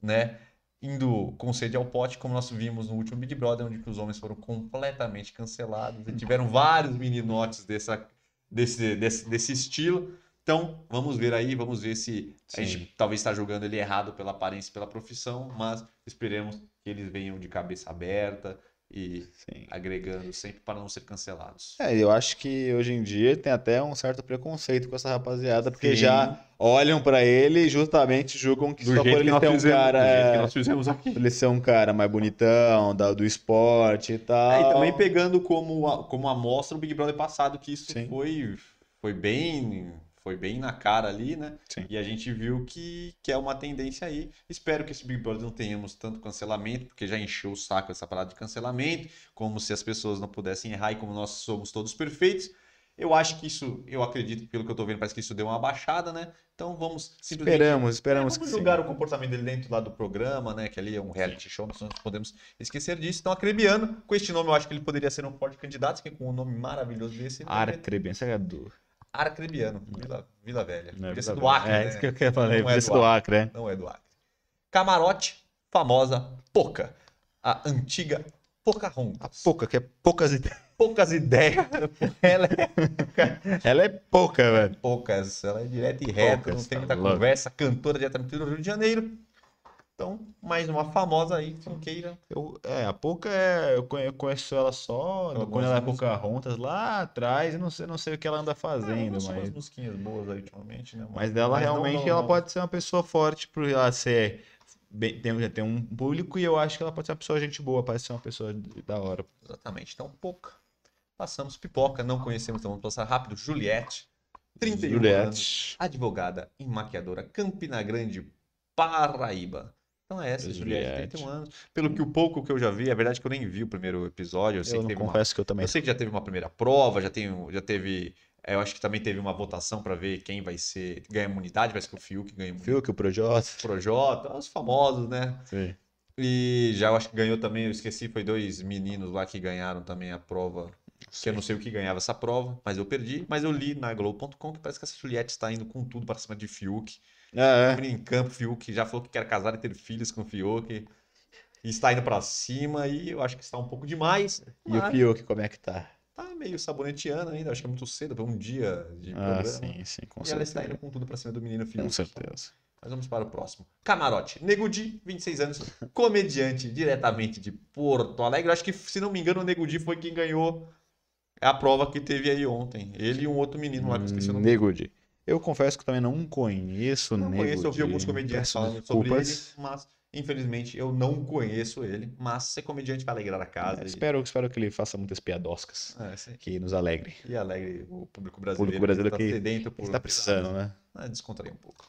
né, indo com sede ao pote, como nós vimos no último Big Brother, onde os homens foram completamente cancelados e tiveram vários meninotes dessa, desse, desse, desse estilo. Então, vamos ver aí, vamos ver se a Sim. gente talvez está julgando ele errado pela aparência e pela profissão, mas esperemos que eles venham de cabeça aberta e Sim. agregando sempre para não ser cancelados. É, eu acho que hoje em dia tem até um certo preconceito com essa rapaziada, porque Sim. já olham pra ele e justamente julgam que só por ele ter um cara, do é, nós fizemos aqui. por ele ser um cara mais bonitão, da- do esporte e tal. É, e também pegando como, como amostra o Big Brother passado, que isso Sim. foi, foi bem foi bem na cara ali, né? Sim. E a gente viu que, que é uma tendência aí. Espero que esse Big Brother não tenhamos tanto cancelamento, porque já encheu o saco essa parada de cancelamento, como se as pessoas não pudessem errar e como nós somos todos perfeitos. Eu acho que isso, eu acredito, pelo que eu tô vendo, parece que isso deu uma baixada, né? Então vamos simplesmente Esperamos, esperamos é, vamos sim. julgar o comportamento dele dentro lá do programa, né? Que ali é um reality show, nós não podemos esquecer disso. Então, Acrebiano, com este nome, eu acho que ele poderia ser um forte candidato, que com um nome maravilhoso desse. Arcrebiano, é do... Arcrebiano, Vila, Vila Velha. Não é Podia Vila do Acre. É né? isso que eu queria falar, Não é do Acre, é. Não é do Acre. Camarote, famosa Poca. A antiga Pocahontas. Pouca, que é poucas ideias. poucas ideias. Ela é Ela é pouca, velho. poucas, ela é direta e reta, Poucas, não tem tá muita louco. conversa, cantora diretamente do Rio de Janeiro. Então, mais uma famosa aí, funkeira. Eu, é, a Pouca é, eu conhe- eu conheço ela só Ela quando ela é. Pocahontas lá atrás, eu não sei, não sei o que ela anda Ah, fazendo, umas mas, musiquinhas boas aí ultimamente, né? mas dela não- realmente não- ela não- pode ser uma pessoa forte por ela ser bem, tem, já tem um público e eu acho que ela pode ser uma pessoa gente boa, parece ser uma pessoa da hora. Exatamente, então pouca. Passamos pipoca, não conhecemos, então vamos passar rápido. Juliette, 31 anos, Juliette. advogada e maquiadora, Campina Grande, Paraíba. Então é essa, Juliette, Juliette. 31 anos. Pelo que o pouco que eu já vi, é verdade que eu nem vi o primeiro episódio, eu sei Eu que teve uma confesso que eu também Eu sei que já teve uma primeira prova, já, tem, já teve. é, Eu acho que também teve uma votação para ver quem vai ser. ganha imunidade, parece que o Fiuk ganha imunidade. que o Projota. Projota, os famosos, né? Sim. E já eu acho que ganhou também, eu esqueci, foi dois meninos lá que ganharam também a prova. Que eu não sei o que ganhava essa prova, mas eu perdi. Mas eu li na Globo.com que parece que essa Juliette está indo com tudo para cima de Fiuk. É, é. Em campo, Fiuk já falou que quer casar e ter filhos com Fiuk. E está indo para cima e eu acho que está um pouco demais. E o Fiuk, como é que tá? Tá meio saboneteando ainda, acho que é muito cedo para um dia de Ah, programa. sim, sim, com e ela está certeza. indo com tudo para cima do menino Com Fiuk. certeza. Mas vamos para o próximo. Camarote. Nego Di, 26 anos, comediante diretamente de Porto Alegre. Acho que, se não me engano, o Nego Di foi quem ganhou a prova que teve aí ontem. Ele e um outro menino lá que eu esqueci o nome. Negudi. Eu confesso que também não conheço o Não conheço, eu vi Negudi. alguns comediantes falando sobre ele, mas infelizmente eu não conheço ele. Mas ser comediante vai alegrar a casa. É, e- espero, espero que ele faça muitas piadoscas É, que nos alegre. E alegre o público O brasileiro. público brasileiro tá que sedento por está precisando, né? Ah, descontrair um pouco.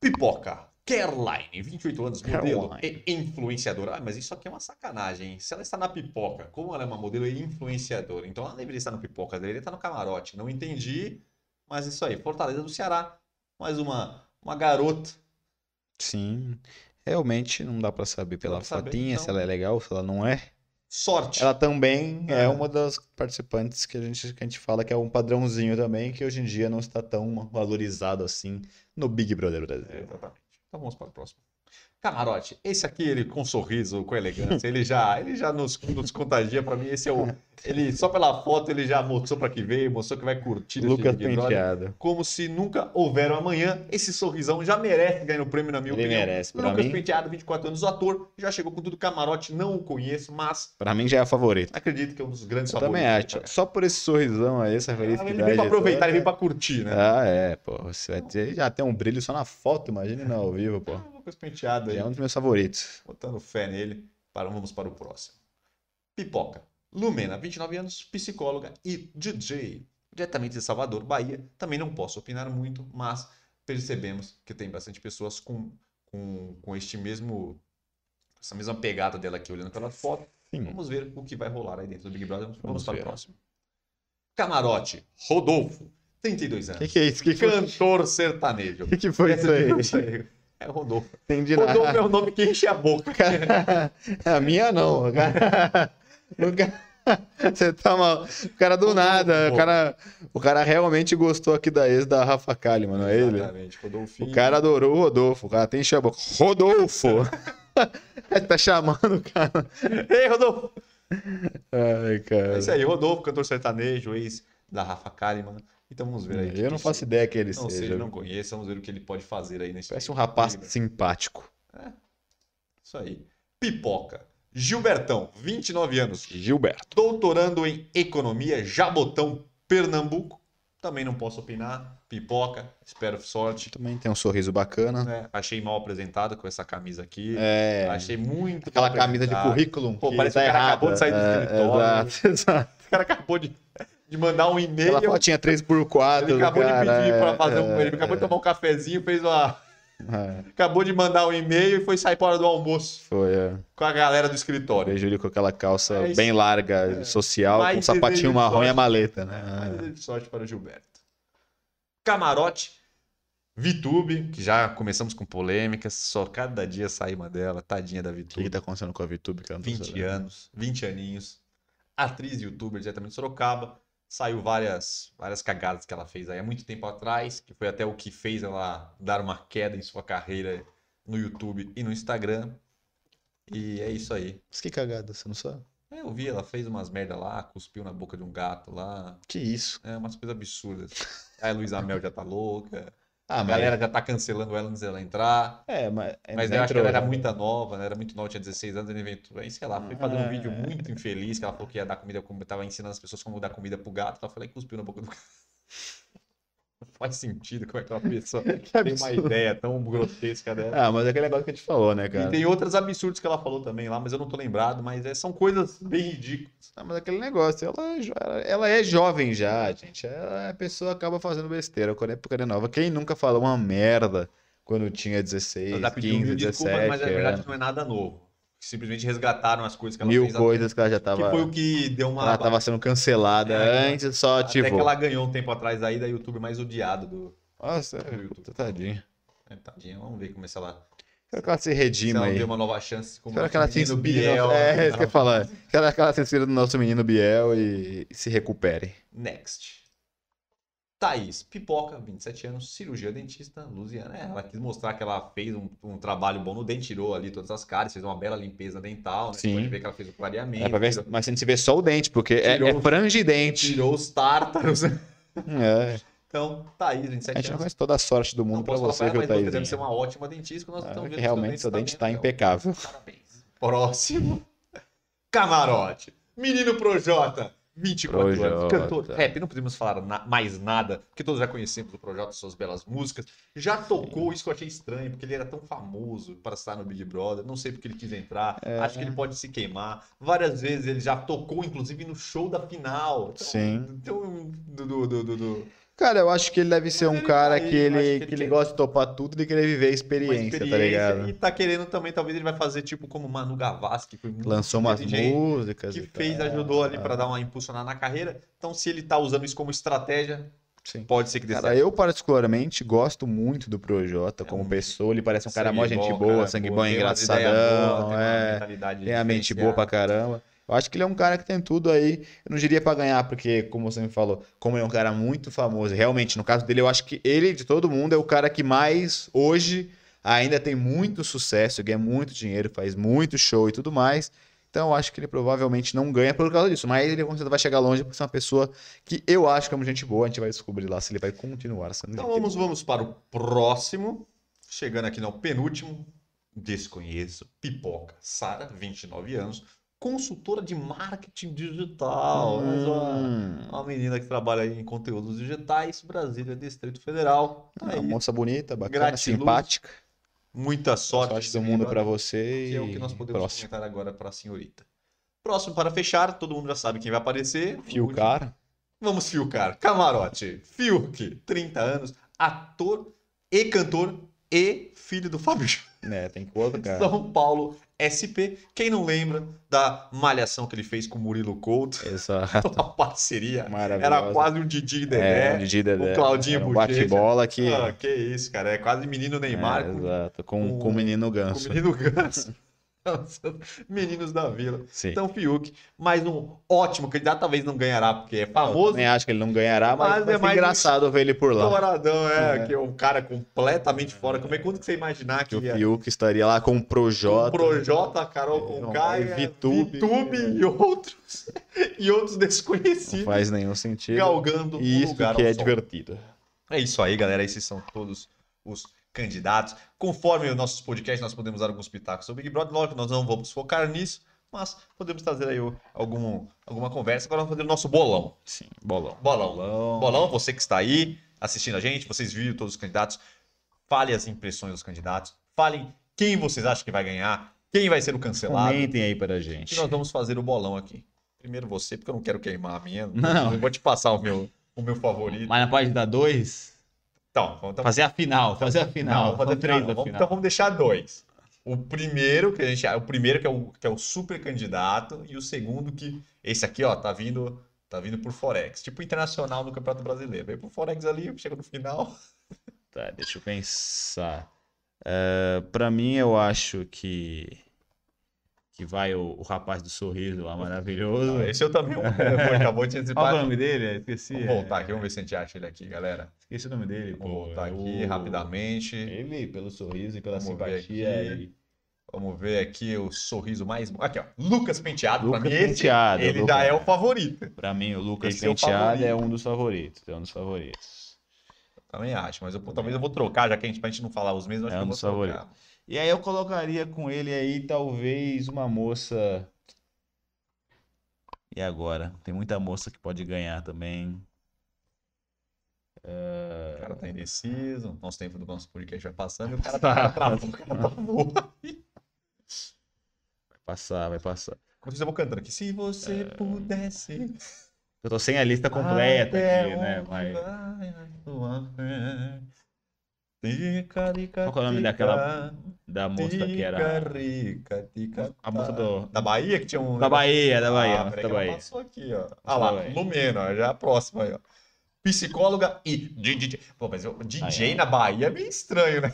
Pipoca. Caroline, 28 anos, modelo Caroline. e influenciadora. Ah, mas isso aqui é uma sacanagem? Se ela está na pipoca, como ela é uma modelo e influenciadora, então ela deveria estar no pipoca, ela deveria estar no camarote. Não entendi, mas isso aí. Fortaleza do Ceará, mais uma, uma garota. Sim. Realmente não dá pra saber pela fotinha então. se ela é legal, se ela não é. Sorte. Ela também é, É. uma das participantes que a gente, que a gente fala que é um padrãozinho também, que hoje em dia não está tão valorizado assim no Big Brother Brasil. É, exatamente. Então vamos para o próximo. Camarote, esse aqui, ele com sorriso, com elegância, ele já, ele já nos, nos contagia para mim. Esse é o. Ele, só pela foto, ele já mostrou para que veio, mostrou que vai curtir esse Lucas. Penteado. como se nunca houver um amanhã. Esse sorrisão já merece ganhar o prêmio, na minha Ele opinião. merece, pra Lucas mim. Penteado, 24 anos, ator, já chegou com tudo camarote, não o conheço, mas Pra mim já é a favorita. acredito que é um dos grandes Eu favoritos. também acho. Só por esse sorrisão aí, essa Ah, felicidade. ele veio pra aproveitar, ele veio pra curtir, né? Ah, é, pô. Você vai ter, já tem um brilho só na foto, imagina ao vivo, pô. Penteado aí, Já é um dos meus favoritos. botando fé nele. Para, vamos para o próximo. Pipoca. Lumena, 29 anos, psicóloga e DJ. Diretamente de Salvador, Bahia. Também não posso opinar muito, mas percebemos que tem bastante pessoas com, com, com este mesmo. Essa mesma pegada dela aqui, olhando pela foto. Sim. Vamos ver o que vai rolar aí dentro do Big Brother. Vamos, Vamos para ver. o próximo. Camarote. Rodolfo, 32 O anos. que, que é isso? O que, Cantor sertanejo. que, que foi isso aí? É Rodolfo. Entendi Rodolfo nada. é o nome que enche a boca. A minha não. Cara... cara- Você tá mal. O cara do nada. O cara, o cara realmente gostou aqui da ex da Rafa Kalimann, não é ele? Exatamente, Rodolfinho. O cara adorou o Rodolfo. O cara tem enche a boca. Rodolfo! tá chamando o cara. Ei, Rodolfo! Ai, É cara. isso aí, Rodolfo, cantor sertanejo, ex da Rafa Kalimann. Então vamos ver aí. o que Eu não que faço ideia que ele Não sei, seja. não conheço. Vamos ver o que ele pode fazer aí nesse. Parece um rapaz simpático. Isso aí. Pipoca. Gilbertão, 29 anos. Gilberto. Doutorando em Economia, Jabotão, Pernambuco. Também não posso opinar. Pipoca, espero sorte. Também tem um sorriso bacana. né? Achei mal apresentado com essa camisa aqui. É. Achei muito Aquela camisa de currículo. Pô, que parece tá que o cara errada. acabou de sair do É, escritório. Exato, exato. O cara acabou de, de mandar um e-mail. Aquela fotinha 3x4. Ele acabou cara, de pedir pra é, fazer um. é, Ele acabou de tomar um cafezinho, fez uma. é, Acabou de mandar um e-mail e foi sair para do almoço Foi, é. com a galera do escritório. Vejo ele com aquela calça Mas- bem larga, social, Mas com um sapatinho marrom e a maleta, né? desejo sorte para o Gilberto. Camarote. Vitube, que já começamos com polêmicas, só cada dia sai uma dela, tadinha da O que, tá acontecendo com a VTube? Que eu não tô 20 sabendo? anos, 20 aninhos, atriz e youtuber diretamente de Sorocaba. Saiu várias, várias cagadas que ela fez aí há muito tempo atrás, que foi até o que fez ela dar uma queda em sua carreira no YouTube e no Instagram. E é isso aí. Mas que cagada, você não sabe? É, Eu vi, ela fez umas merda lá, cuspiu na boca de um gato lá. Que isso? É, umas coisas absurdas. Aí a Luísa Mel já tá louca. Ah, A galera já tá cancelando ela antes dela entrar. É, mas. Mas eu acho que ela era muito nova, né? Era muito nova, tinha 16 anos, ele inventou. Aí, sei lá, foi fazer um Ah. vídeo muito infeliz, que ela falou que ia dar comida, como tava ensinando as pessoas como dar comida pro gato. Ela falou e cuspiu na boca do gato. Não faz sentido como é que uma pessoa tem uma ideia tão grotesca dela. Ah, mas é aquele negócio que a gente falou, né, E cara? tem outros absurdos que ela falou também lá, mas eu não tô lembrado, mas é- são coisas bem ridículas. Ah, mas é aquele negócio, ela, é jo- ela é jovem já, gente. Ela, a pessoa acaba fazendo besteira quando a época é nova. Quem nunca falou uma merda quando tinha 16, Ela pediu 15, mil 17 desculpas, mas na verdade anos? não é nada novo. Simplesmente resgataram as coisas que ela Mil fez. coisas que ela já Que tava. foi o que deu uma. Ela tava sendo cancelada É, antes, só Até tipo. que ela ganhou um tempo atrás aí da YouTube mais odiado do, Nossa, do YouTube. tadinha. É, tadinha, vamos ver como é se ela, que ela se se redima ela aí. deu uma nova chance com o Espero que ela se inspire. Biel. É, isso que eu ia falar. Espero que ela se inspire no nosso menino Biel e se recupere. Next. Thaís, pipoca, 27 anos, cirurgia dentista, Luziana. É, ela quis mostrar que ela fez um, um trabalho bom no dente, tirou ali todas as cáries, fez uma bela limpeza dental, né? Você Sim. pode ver que ela fez o clareamento, É ver, mas você não se vê só o dente, porque é, Tirou- é frangidente. tirou os tártaros. É. Então, Thaís, A 27 gente não anos. conhece toda a sorte do Não mundo falar você, viu, você deve Thaísinha? ser uma ótima dentista, nós Ah, estamos vendo realmente seu dente tá impecável. Parabéns. Próximo. Camarote. Menino Projota. 24 anos. Projota. Cantor. Rap, não podemos falar na- mais nada, porque todos já conhecemos o Projota, suas belas músicas. Já tocou, isso que eu achei estranho, porque ele era tão famoso para estar no Big Brother. Não sei porque ele quis entrar. É. Acho que ele pode se queimar. Várias vezes ele já tocou, inclusive, no show da final. Então, Sim. Então, do, do, do- do- Cara, eu acho que ele deve ser um Ele cara que ele, que que ele ele quer- gosta de topar tudo e querer viver a uma experiência, tá experiência ligado? e tá querendo também, talvez ele vai fazer tipo como Manu Gavassi, que foi muito Lançou umas músicas que fez, tal. ajudou ali para dar uma impulsionada na carreira. Então, se ele tá usando isso como estratégia, Sim. pode ser que dê Cara, certo. eu particularmente gosto muito do Projota como É um pessoa. Ele parece um cara mó gente boa, cara, sangue boa, bom, engraçadão, boas, tem é. Tem a mente boa pra caramba. Eu acho que ele é um cara que tem tudo aí. Eu não diria pra ganhar, porque, como você me falou, como é um cara muito famoso, realmente, no caso dele, eu acho que ele, de todo mundo, é o cara que mais hoje ainda tem muito sucesso, ganha muito dinheiro, faz muito show e tudo mais. Então eu acho que ele provavelmente não ganha por causa disso. Mas ele com certeza vai chegar longe por ser uma pessoa que eu acho que é uma gente boa. A gente vai descobrir lá se ele vai continuar sendo Então vamos, vamos para o próximo. Chegando aqui no penúltimo. Desconheço. Pipoca. Sara, 29 anos. Consultora de marketing digital. Hum. Uma menina que trabalha em conteúdos digitais, Brasília, Distrito Federal. Tá aí. moça bonita, bacana, Gratiluz. simpática. Muita sorte. Sorte do mundo pra Brother. você que é o que nós podemos próximo. comentar agora para a senhorita. Próximo para fechar, todo mundo já sabe quem vai aparecer. Cara. Vamos fiucar. Camarote. Fiuk, 30 anos, ator e cantor e filho do Fábio Né? Tem que colocar. São Paulo SP. Quem não lembra da malhação que ele fez com o Murilo Couto? Exato. Uma parceria. Maravilhosa. Era quase um Didi É, Dedé. o Didi Dedé. o Claudinho um bate-bola que... Ah, que isso, cara. É quase menino Neymar É, com, exato, com, com- com o menino com ganso. menino Ganso. Meninos da Vila. Sim. Então, Fiuk, mais um ótimo candidato, talvez não ganhará porque é Eu famoso. também acho que ele não ganhará, mas, Mas é mais engraçado ver ele por lá. Douradão, é, É. que é um cara completamente fora. Como é quando que você imaginar que Que o ia Fiuk estaria lá com o com o Projota. Projota, Carol Não, Conká, é é, Vitube. Vitube e outros e outros Não desconhecidos faz nenhum sentido. galgando E um isso que é divertido. É isso aí, galera. Esses são todos os candidatos. Conforme os nossos podcasts, nós podemos dar alguns pitacos sobre o Big Brother. Lógico, nós não vamos focar nisso, mas podemos trazer aí algum, alguma conversa. Agora vamos fazer o nosso bolão. Sim, bolão. Bolão. Bolão. Bolão, você que está aí assistindo a gente, vocês viram todos os candidatos. Fale as impressões dos candidatos. Falem quem vocês acham que vai ganhar, quem vai ser o cancelado. Comentem aí pra E gente. nós vamos fazer o bolão aqui. Primeiro você, porque eu não quero queimar a minha. Não. Eu vou te passar o meu, o meu favorito. Mas na página 2, Então, vamos então, fazer a final, fazer a final. Não, vamos fazer São três da vamos-. Então vamos deixar dois. O primeiro que a gente, o primeiro que é o, que é o super candidato e o segundo que esse aqui, ó, tá vindo, tá vindo por Forex, tipo internacional no Campeonato Brasileiro. Veio por Forex ali, chega no final. Tá, deixa eu pensar. É, pra mim, eu acho que que vai o, o rapaz do sorriso lá, maravilhoso. Esse eu também, eu vou- já vou te Qual é o antecipar. nome dele? Esqueci. Vamos é. voltar aqui, vamos ver se a gente acha ele aqui, galera. Esqueci o nome dele. Vamos pô. voltar É aqui o- rapidamente. Ele, pelo sorriso e pela Vamos ver simpatia. aqui. E... Vamos ver aqui o sorriso mais. Aqui, ó. Lucas Penteado. Lucas pra mim, esse, Penteado, ele Lucas. já é o favorito. Pra mim, o Lucas Esse é o Penteado é, favorito. um dos favoritos. É um dos favoritos. Também acho, mas eu, talvez eu vou trocar, já que a gente, pra gente não falar os mesmos, acho É que um eu dos vou trocar. favoritos. E aí eu colocaria com ele aí, talvez, uma moça. E agora? Tem muita moça que pode ganhar também. O cara tá indeciso, nosso tempo do nosso podcast vai passando e o cara Tá. tá o cara travou. Vai passar, vai passar. Isso, eu vou cantando aqui. Se você É. pudesse. Eu tô sem a lista completa até aqui, né? Mas... vai Tica, rica, Qual que é o nome tica, daquela Da moça que era. tica, rica, tica, A moça tá. do. Da Bahia que tinha um. Da Bahia, da Bahia, Ah, da Bahia. passou aqui, ó. Ah lá. Lumena, já é a próxima aí, ó. Psicóloga e DJ. Pô, mas eu- DJ é? na Bahia é meio estranho, né?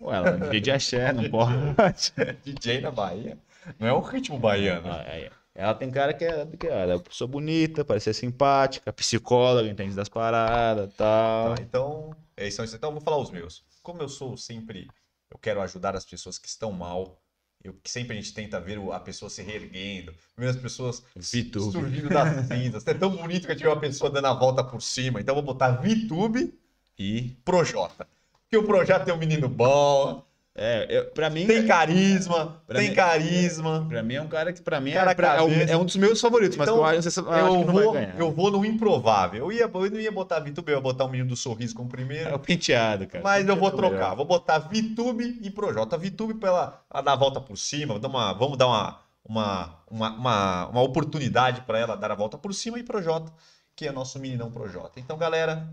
Ué, ela é de axé, não pode. DJ na Bahia. Não é o ritmo baiano. Ah, aí, Ela tem cara que é, que ela é uma pessoa bonita, parece ser simpática, psicóloga, entende das paradas e tal. Tá, então, é isso, então eu vou falar os meus. Como eu sou sempre, eu quero ajudar as pessoas que estão mal. Eu, que sempre a gente tenta ver a pessoa se reerguendo, ver as pessoas VTube. surgindo das cinzas. É tão bonito que eu tive uma pessoa dando a volta por cima. Então eu vou botar VTube E, Projota. Porque o Projota é um menino bom, é, eu, pra mim, tem carisma, Pra tem mim- carisma. pra mim é um cara que pra mim Cara é, pra- é um, é um dos meus favoritos, mas Então, eu, acho- não sei se- eu acho Eu que não vou, eu vou no improvável. Eu, ia, eu não ia botar VTube, eu ia botar o menino do sorriso como primeiro. É o penteado, cara. Mas eu vou é trocar. melhor. Vou botar VTube e Projota. VTube pra ela, ela dar a volta por cima. dar uma- vamos dar uma, uma, uma, uma, uma oportunidade para ela dar a volta por cima. E Projota, que é nosso meninão Projota. Então, galera,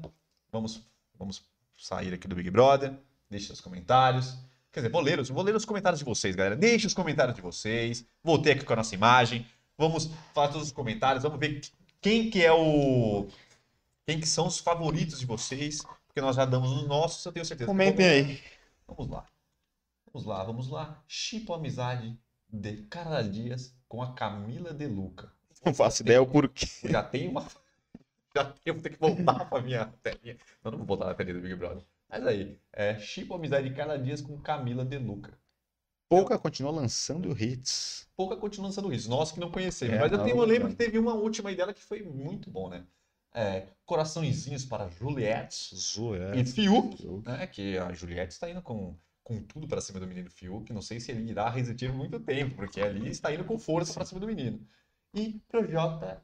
vamos, vamos sair aqui do Big Brother. Deixe seus comentários. Quer dizer, vou ler, os, vou ler os comentários de vocês, galera. Deixe os comentários de vocês. Voltei aqui com a nossa imagem. Vamos falar todos os comentários. Vamos ver quem que é o... Quem que são os favoritos de vocês. Porque nós já damos os nossos, eu tenho certeza. Comentem aí. Vamos lá. Vamos lá, vamos lá. Chipo amizade de Carla Dias com a Camila De Luca. Não faço ideia o porquê. Já tem uma. Já eu vou ter que voltar pra minha telinha. Não, não vou voltar na telinha do Big Brother. Mas aí, é Chipo amizade de Carla Dias com Camila De Luca. Pouca continua lançando hits. Pouca continua lançando isso. Nós que não conhecemos. É, Mas eu, tenho, eu lembro que teve uma última aí dela que foi muito bom, né? É, Coraçõezinhos para Juliette. Zoa, E Fiuk, né? Que a Juliette está indo com, com tudo para cima do menino Fiuk. Não sei se ele irá resistir muito tempo, porque ali está indo com força para cima do menino. E Projota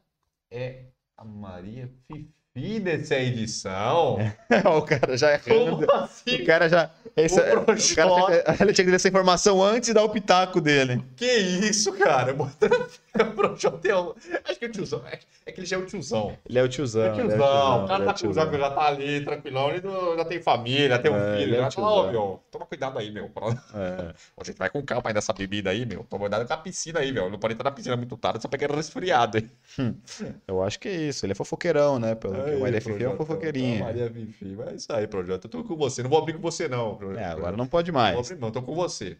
é a Maria Fifi dessa edição. o cara já errando. Como assim? O cara já. Esse, O o cara ele tinha que ter essa informação antes de dar o pitaco dele. Que isso, cara? Botando o Projota é o... Acho que é o tiozão. É é que ele já é o tiozão. Ele é o tiozão. É ele é o tiozão. O cara ele é tá o com tiozão. já tá ali, tranquilão, ele não- já tem família, tem um É, filho. ele é Já o fala, ó, tiozão. meu, toma cuidado aí, meu. É. A gente vai com calma aí nessa bebida aí, meu. Toma cuidado com a piscina aí, meu. Não pode entrar na piscina muito tarde, só pega resfriado aí. Eu acho que é isso. Ele é fofoqueirão, né? Pelo que o Fifi é um fofoqueirinho. Maria Fifi, mas é isso aí, Projota. Eu tô com você. Não vou abrir com você, não. Projota. É, agora não pode Não vou mais. abrir, não. Tô com você.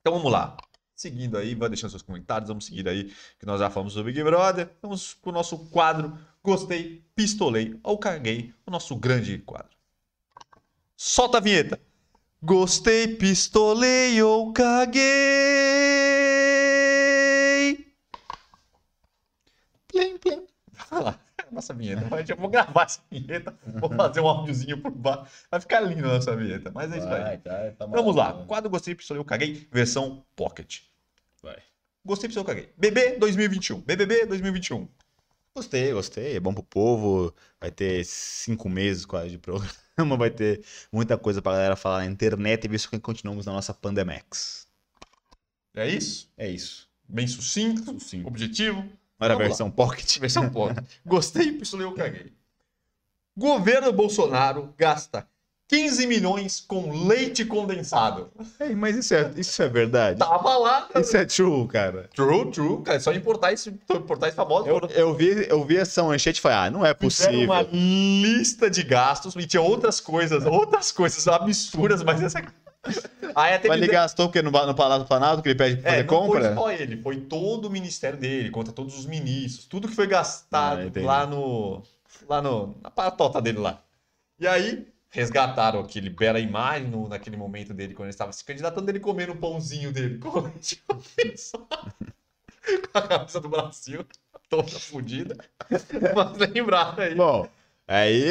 Então vamos lá. Seguindo aí, vai deixando seus comentários. Vamos seguir aí, que nós já falamos do Big Brother. Vamos pro nosso quadro Gostei, Pistolei ou Caguei. O nosso grande quadro. Solta a vinheta. Gostei, pistolei ou caguei. Lá, nossa vinheta. Eu vou gravar essa vinheta, vou fazer um áudiozinho por baixo. Vai ficar lindo a nossa vinheta, mas é isso aí. Tá, tá Vamos lá. Quadro Gostei, Pistolei ou Caguei, versão Pocket. Vai. Gostei, Pistolei ou Caguei. BB 2021. BBB 2021. Gostei, gostei. É bom pro povo. Vai ter cinco meses quase de programa. Vai ter muita coisa pra galera falar na internet e ver se continuamos na nossa Pandemax. É isso? É isso. Bem sucinto, Sucinto. objetivo. Era a Vamos lá. versão Pocket. Versão Pocket. Gostei, Pistolei ou Caguei. Governo Bolsonaro gasta 15 milhões com leite condensado. Ei, mas isso é, isso é verdade? Tava lá. Isso é true, cara. True, true, cara. É só importar esse, importar esse famoso. Eu, eu, vi, eu vi essa manchete e falei, ah, não é possível. uma lista de gastos e tinha outras coisas, outras coisas absurdas, mas essa. Aí até Mas ele gastou o quê? No, no Palácio do Planalto que ele pede pra É, fazer não compra? foi só ele, foi todo o ministério dele, contra todos os ministros, tudo que foi gastado Ah, lá no. lá no. na patota dele lá. E aí, resgataram que libera a imagem no, naquele momento dele, quando ele estava se candidatando, ele comendo o pãozinho dele com a camisa do Brasil, toda fodida. Mas lembraram aí. Bom, aí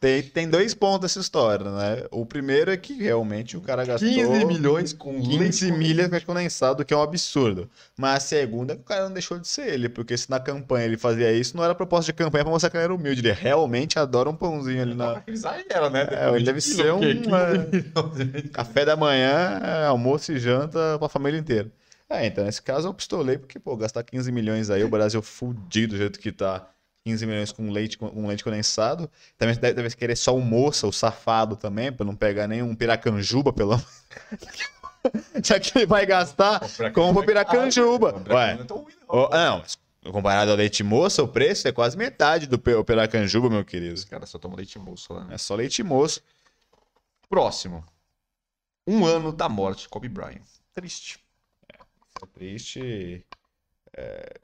tem, tem dois pontos essa história, né? O primeiro é que realmente o cara gastou 15 milhões com 15 leite milhas de leite condensado, que é um absurdo. Mas a segunda é que o cara não deixou de ser ele, porque se na campanha ele fazia isso, não era proposta de campanha pra mostrar que ele era humilde. Ele realmente adora um pãozinho ali na. Exagera, né? É, ele deve ser um, um. Café da manhã, é, almoço e janta pra família inteira. É, então nesse caso eu pistolei, porque, pô, gastar 15 milhões aí, o Brasil fudido do jeito que tá. 15 milhões com leite, com leite condensado. Também deve, deve querer só o moça, o safado também, pra não pegar nenhum piracanjuba, pelo Já que ele vai gastar, compra o piracanjuba. Ué, Ô, não, comparado ao leite moça, o preço é quase metade do piracanjuba, meu querido. Os caras só tomam leite moço lá. né? É só leite moço. Próximo. Um ano da morte de Kobe Bryant. Triste. É triste. é,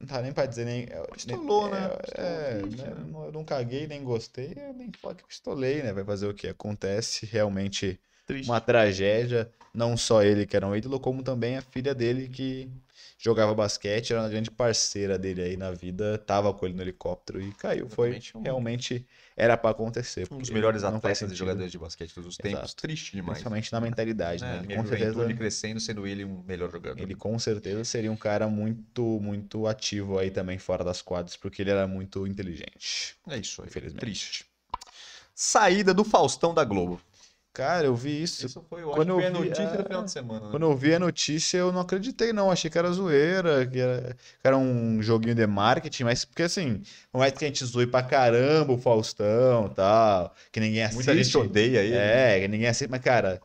Não tá nem pra dizer nem. Pistolou, nem- né? É, Pistolou é, né, né? não- eu não caguei, nem gostei, eu nem falo que pistolei, né? Vai fazer o quê? Acontece realmente Triste. uma tragédia. Não só ele que era um ídolo, como também a filha dele que jogava basquete, era uma grande parceira dele aí na vida, tava com ele no helicóptero e caiu. Foi Exatamente, um- realmente era pra acontecer. Um dos melhores atletas e jogadores de basquete todos os tempos. Exato. Triste demais. Principalmente na mentalidade, né? É, Ele minha com certeza juventude crescendo, sendo ele um melhor jogador. Ele com certeza seria um cara muito, muito ativo aí também fora das quadras, porque ele era muito inteligente. É isso aí. Infelizmente. Triste. Saída do Faustão da Globo. Cara, eu vi isso. Isso foi, eu Quando eu foi a vi, notícia é, do final de semana. Né? Quando eu vi a notícia, eu não acreditei, não. Achei que era zoeira, que era, que era um joguinho de marketing, mas porque assim, não é que a gente zoe pra caramba o Faustão e tal, que ninguém assiste. Muita gente odeia ele. É, que ninguém assiste, mas cara,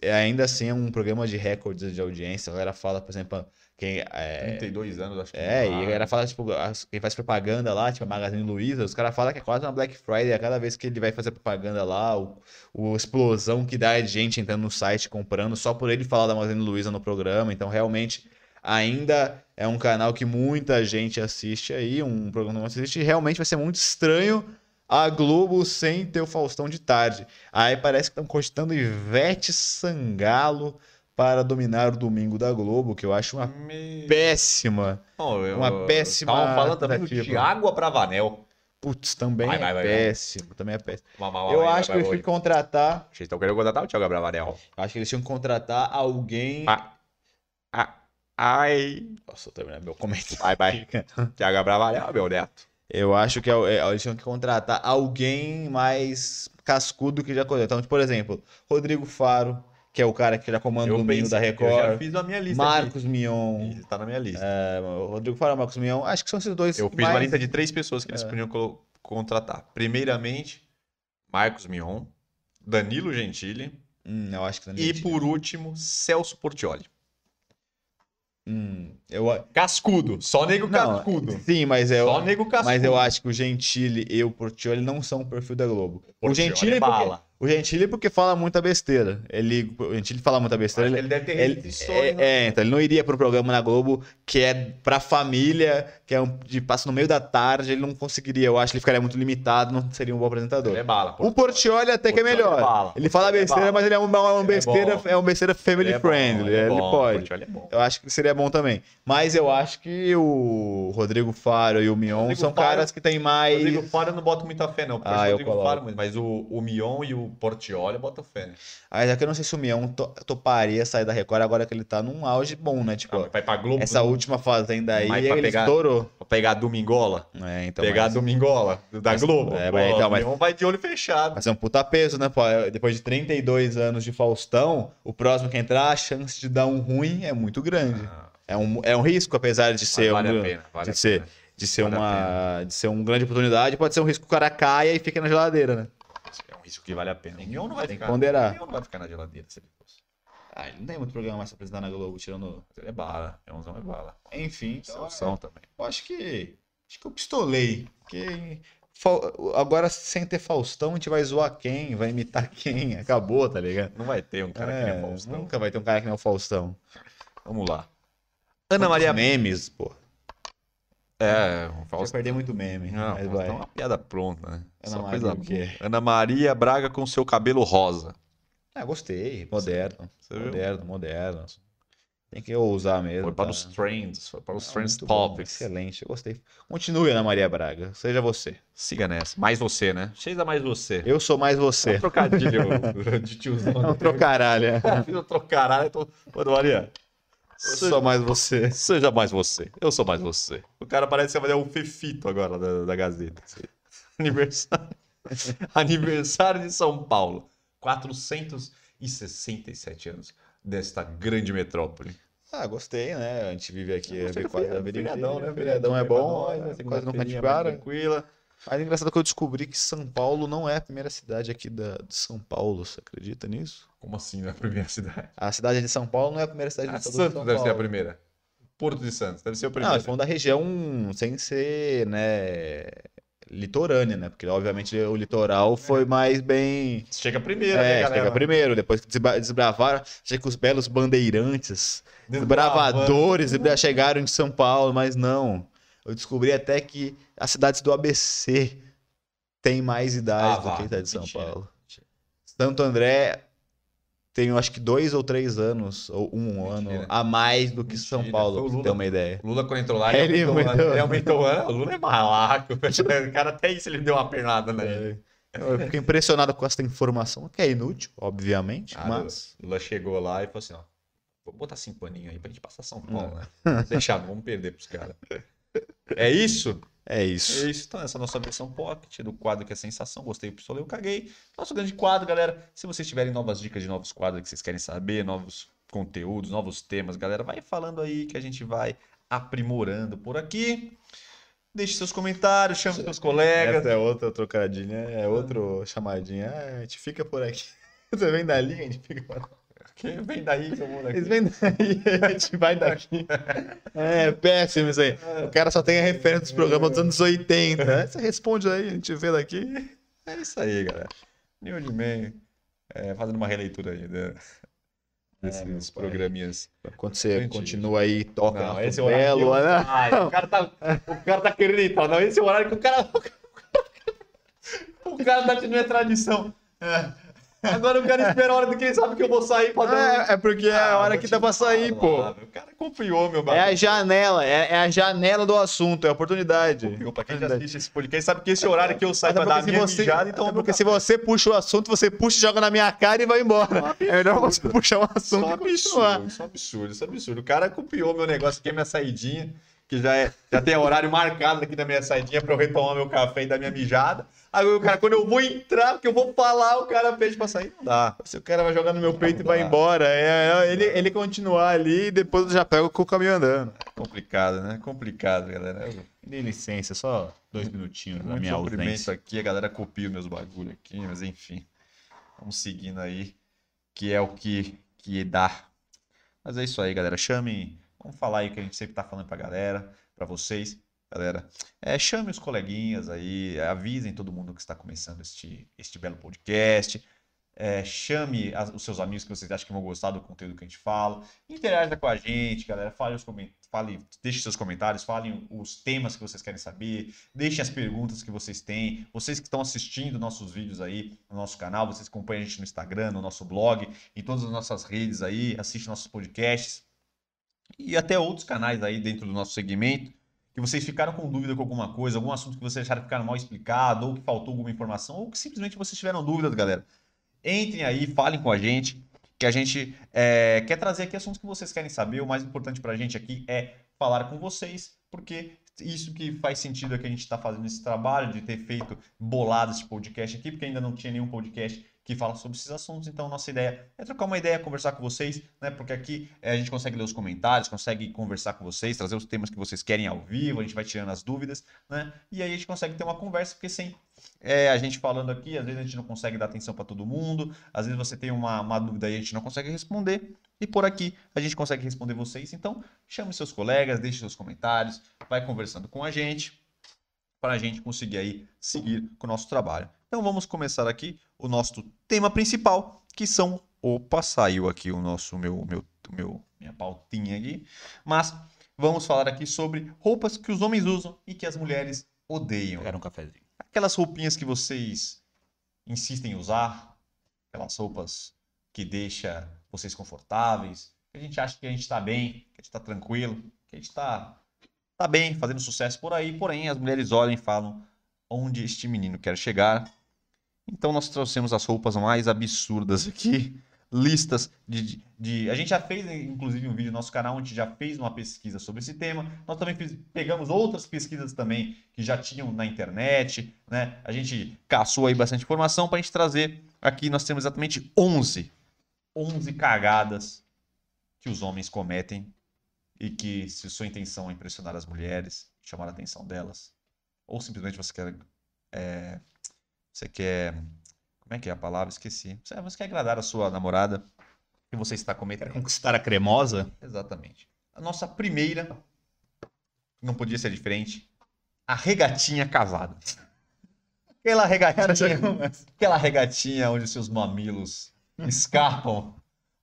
é, ainda assim é um programa de recordes de audiência. A galera fala, por exemplo, quem. É, 32 anos, acho que. É, não e a dá. galera fala, tipo, as- quem faz propaganda lá, tipo a Magazine Luiza, os caras falam que é quase uma Black Friday, a cada vez que ele vai fazer propaganda lá, o, o explosão que dá de gente entrando no site comprando, só por ele falar da Magazine Luiza no programa, então realmente ainda é um canal que muita gente assiste aí, um programa que não assiste, e realmente vai ser muito estranho a Globo sem ter o Faustão de tarde. Aí parece que estão cogitando Ivete Sangalo para dominar o domingo da Globo, que eu acho uma Me- péssima. Não, eu- uma péssima Estavam falando também do. Thiago Abravanel. Putz, também Vai, é vai, vai, vai. péssimo, também é péssimo. Eu acho que eles tinham que contratar, Vocês estão querendo contratar o Thiago Abravanel. acho que eles tinham que contratar alguém. Ah. Ah, ai. Posso terminar meu comentário? Vai, vai. Thiago Abravanel, meu neto. Eu acho que é- é, eles tinham que contratar alguém mais cascudo que já conhece. Então, por exemplo, Rodrigo Faro, que é o cara que já comanda o domingo da Eu já Record. fiz a minha lista Marcos Mion. aqui. Tá na minha lista. é, o Rodrigo Faro, Marcos Mion. Acho que são esses dois. Eu fiz mais- uma lista de três pessoas que eles É. podiam contratar. Primeiramente, Marcos Mion, Danilo Gentili Hum, eu acho que e, por último, Celso Portioli. Hum, eu... Cascudo. Só nego Não, cascudo. Sim, mas é. Só nego cascudo. Mas eu acho que o Gentili e o Portioli não são o perfil da Globo. O Portiolli Gentili, é porque, bala. O Gentili porque fala muita besteira. Ele, o Gentili fala muita besteira. Ele, ele deve ter ele- é, né? é, então ele não iria pro programa na Globo que é pra família, que é um de passa no meio da tarde, ele não conseguiria. Eu acho que ele ficaria muito limitado, não seria um bom apresentador. Ele é bala. O Portioli até que é é melhor. Ele fala é besteira, mas ele é Ele é besteira, bom. é uma besteira family Ele é bom, friendly. ele é bom, pode. É. Eu acho que seria bom também. Mas eu acho que o Rodrigo Faro e o Mion Rodrigo são Faro- caras que têm mais. Rodrigo Faro eu não boto muita fé, não. Porque Ah, o eu Rodrigo coloco. Faro, mas o, o Mion e o Portioli eu boto fé. Né? Ah, já que eu não sei se o Mion to- toparia sair da Record agora que ele tá num auge bom, né? Tipo, Ah, mas vai pra Globo. essa última fazenda aí, Mas ele pegar- estourou. Pra pegar a Domingola. É, então. pegar mas- a Domingola da mas- Globo. é, Pô, mas então, o mas- Mion vai de olho fechado. Vai ser um puta peso, né? Pô, depois de 32 anos de Faustão, o próximo que entrar, a chance de dar um ruim é muito grande. Ah, É um, é um risco, apesar de ser vale um, a pena. Vale de a ser, pena. de ser Vale uma, de ser uma grande oportunidade, pode ser um risco que o cara caia e fica na geladeira, né? É risco que vale a pena. O Mion não vai que ficar. ponderar. O Mion não vai ficar na geladeira se ele fosse. Ah, ele não tem muito programa mais pra apresentar na Globo, tirando. Ele é bala. Mionzão é bala. Enfim, então, Celção também. eu acho que. Acho que eu pistolei. Porque agora, sem ter Faustão, a gente vai zoar quem? Vai imitar quem? Acabou, tá ligado? Não vai ter um cara que É, nem o Faustão. Nunca vai ter um cara que nem o Faustão. Vamos lá. Ana Maria memes, pô. É, o Vai Fausto. perder muito meme. Não, mas vai. é uma piada pronta, né? Ana Só Maria coisa o. Ana Maria Braga com seu cabelo rosa. Ah, gostei. Moderno. Você viu? moderno, moderno. Tem que ousar mesmo. Foi para tá? os trends, foi para os Ah, trends muito bom, topics. Excelente, eu gostei. Continue, Ana Maria Braga. Seja você. Siga nessa. Mais você, né? Cheisa mais você. Eu sou mais É um você. trocadilho de tiozão. É um trocaralho. Pô, fiz um trocaralho. eu Tô... Maria, Eu sou mais você. seja mais você. Eu sou mais você. O cara parece que vai fazer um fefito agora da, da Gazeta. Aniversário. Aniversário de São Paulo. 467 anos desta grande metrópole. Ah, gostei, né? A gente vive aqui a do quase a feri- vida feriadão, inteira. né? Feriadão é bom, Feriadão, mas né? quase nunca a para. mais Tranquila. Mas é engraçado que eu descobri que São Paulo não é a primeira cidade aqui da, de São Paulo. Você acredita nisso? Como assim na primeira cidade? A cidade de São Paulo não é a primeira cidade Ah, do estado de São deve ser a Paulo. primeira. Porto de Santos deve ser o Não, primeiro. eles falando da região sem ser, né, litorânea, né? Porque, obviamente, o litoral foi mais bem... Chega primeiro, É, né, galera? chega primeiro, depois que desbravaram, achei que os belos bandeirantes, Desbravando. desbravadores desbra- chegaram em São Paulo, mas não. Eu descobri até que as cidades do ABC têm mais idade Ah, do vá, que a de São mentira. Paulo. Santo André eu acho que dois ou três anos, ou um Mentira. ano a mais do que São Mentira, Paulo, foi o pra você ter uma ideia. O Lula, quando entrou lá, Ele ele aumentou, aumentou. ele aumentou o ano. O Lula é malaco. O cara até isso ele deu uma pernada, né? É. Eu fiquei impressionado com essa informação, que é inútil, obviamente, Ah, mas... O Lula chegou lá e falou assim, ó. Vou botar cinco paninhos aí pra gente passar São Paulo, né? Deixar, vamos perder pros caras. É isso? É É isso. isso, então, essa é a nossa versão pocket do quadro que é sensação. Gostei, pistolei, eu caguei. Nosso grande quadro, galera. Se vocês tiverem novas dicas de novos quadros que vocês querem saber, novos conteúdos, novos temas, galera, vai falando aí que a gente vai aprimorando por aqui. Deixe seus comentários, chame seus colegas. Essa é outra trocadinha, é outro chamadinha. Ah, a gente fica por aqui. Você vem dali, a gente fica por Vem daí, que eu vou daqui. Eles vêm daí, a gente vai daqui. É péssimo isso aí. O cara só tem a referência dos programas dos anos 80. Você responde aí, a gente vê daqui. É isso aí, galera. New de Man, é, fazendo uma releitura aí né, desses meu pai. programinhas. Quando você Gente, continua aí, toca Não, esse é belo, eu- né? Ai, o, cara tá, o cara tá querendo entrar. Não, esse é o horário que o cara. O cara tá tendo minha tradição. É. Agora o cara espera a hora de que ele sabe que eu vou sair pra dar É, é porque é Ah, a hora vou que dá pra sair, falar, pô. O cara confiou, meu É bagulho. a janela, é, é a janela do assunto, é a oportunidade. Confiou. Pra quem já assiste esse podcast, sabe que esse horário que eu saio Até pra dar a minha você, mijada, então eu vou porque se você puxa o assunto, você puxa e joga na minha cara e vai embora. É melhor você puxar um é um assunto e continuar. absurdo, isso é um absurdo, isso é absurdo. O cara copiou meu negócio aqui, minha saidinha, que já, é, já tem horário marcado aqui da minha saidinha pra eu retomar meu café e dar minha mijada. Aí o cara, quando eu vou entrar, que eu vou falar, o cara pede pra sair. Não dá. Se o cara vai jogar no meu peito e vai dá. embora, é, é ele, ele continuar ali e depois eu já pego com o caminho andando. Complicado, né? Complicado, galera. Dê licença, só dois minutinhos da Muito minha sofrimento ausência. aqui, a galera copia os meus bagulho aqui, mas enfim. Vamos seguindo aí, que é o que, que dá. Mas é isso aí, galera. Chame, vamos falar aí o que a gente sempre tá falando pra galera, pra vocês. Galera, é, chame os coleguinhas aí, avisem todo mundo que está começando este, este belo podcast. É, chame as- os seus amigos que vocês acham que vão gostar do conteúdo que a gente fala. Interaja com a gente, galera. Fale os fale, deixe seus comentários, falem os temas que vocês querem saber, deixem as perguntas que vocês têm. Vocês que estão assistindo nossos vídeos aí no nosso canal, vocês acompanham a gente no Instagram, no nosso blog, em todas as nossas redes aí, assistem nossos podcasts e até outros canais aí dentro do nosso segmento. Que vocês ficaram com dúvida com alguma coisa, algum assunto que vocês acharam que ficaram mal explicado, ou que faltou alguma informação, ou que simplesmente vocês tiveram dúvidas, galera. Entrem aí, falem com a gente, que a gente é, quer trazer aqui assuntos que vocês querem saber. O mais importante pra gente aqui é falar com vocês, porque isso que faz sentido é que a gente está fazendo esse trabalho de ter feito bolado esse podcast aqui, porque ainda não tinha nenhum podcast que fala sobre esses assuntos. Então, nossa ideia é trocar uma ideia, conversar com vocês, né? Porque aqui é, a gente consegue ler os comentários, consegue conversar com vocês, trazer os temas que vocês querem ao vivo, a gente vai tirando as dúvidas, né? E aí a gente consegue ter uma conversa, porque sem é, a gente falando aqui, às vezes a gente não consegue dar atenção para todo mundo, às vezes você tem uma, uma dúvida e a gente não consegue responder, e por aqui a gente consegue responder vocês. Então, chame seus colegas, deixe seus comentários, vai conversando com a gente, para a gente conseguir aí seguir com o nosso trabalho. Então vamos começar aqui o nosso tema principal, que são. Opa, saiu aqui o nosso meu, meu, meu minha pautinha aqui. Mas vamos falar aqui sobre roupas que os homens usam e que as mulheres odeiam. Quero um cafezinho. Aquelas roupinhas que vocês insistem em usar, aquelas roupas que deixa vocês confortáveis, que a gente acha que a gente está bem, que a gente está tranquilo, que a gente está tá bem, fazendo sucesso por aí, porém as mulheres olham e falam onde este menino quer chegar. Então nós trouxemos as roupas mais absurdas aqui, listas de, de, A gente já fez, inclusive, um vídeo no nosso canal, onde já fez uma pesquisa sobre esse tema. Nós também fiz- pegamos outras pesquisas também que já tinham na internet, né? A gente caçou aí bastante informação para a gente trazer. Aqui nós temos exatamente 11, 11 cagadas que os homens cometem e que, se sua intenção é impressionar as mulheres, chamar a atenção delas, ou simplesmente você quer. é, você quer. Como é que é a palavra? Esqueci. Você, você quer agradar a sua namorada e você está cometendo. Conquistar a cremosa? Exatamente. A nossa primeira, não podia ser diferente, a regatinha cavada. Aquela regatinha, aquela regatinha onde seus mamilos escapam,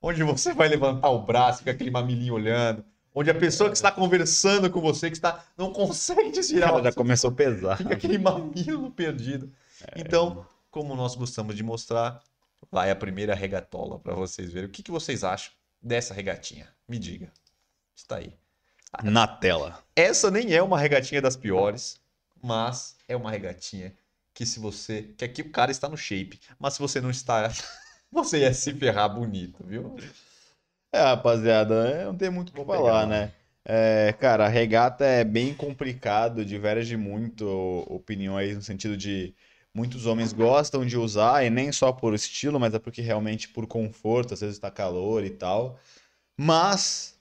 onde você vai levantar o braço, fica aquele mamilinho olhando, onde a pessoa que está conversando com você, que está, não consegue desvirar, Ela já começou a pesar. fica aquele mamilo perdido. Então, como nós gostamos de mostrar, vai a primeira regatola para vocês verem. O que, que vocês acham dessa regatinha? Me diga. Está aí. Na tela. Essa nem é uma regatinha das piores, mas é uma regatinha que se você. Que aqui o cara está no shape, mas se você não está, você ia se ferrar bonito, viu? É, rapaziada, é, não tem muito o que falar, né? É, cara, a regata é bem complicado, diverge muito opiniões no sentido de muitos homens gostam de usar, e nem só por estilo, mas é porque realmente por conforto, às vezes tá calor e tal. Mas,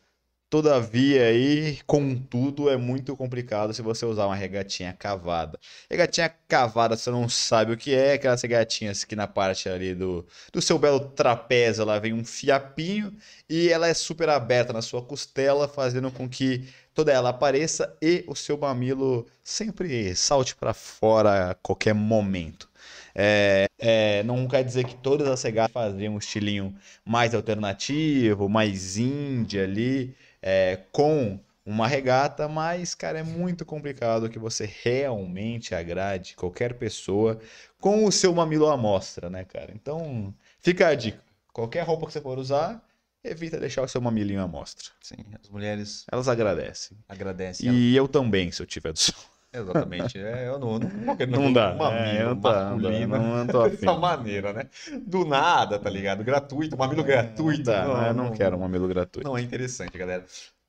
todavia aí, contudo, é muito complicado se você usar uma regatinha cavada. Regatinha cavada, você não sabe o que é, aquelas regatinhas que na parte ali do, do seu belo trapézio ela vem um fiapinho e ela é super aberta na sua costela, fazendo com que toda ela apareça e o seu mamilo sempre salte para fora a qualquer momento. É, é, não quer dizer que todas as regatas faziam um estilinho mais alternativo, mais indie ali, é, com uma regata, mas, cara, é muito complicado que você realmente agrade qualquer pessoa com o seu mamilo à mostra, né, cara? Então, fica a dica. Qualquer roupa que você for usar, evita deixar o seu mamilinho à mostra. Sim, as mulheres Elas agradecem. agradecem. E eu também, se eu tiver do seu. Exatamente. É, eu não, não, vou querer Não dá. um mamilo É, não tá, não não- não tô dessa maneira, né? Do nada, tá ligado? Gratuito, mamilo gratuito. Não, dá, eu não quero um mamilo gratuito. Não é interessante, galera.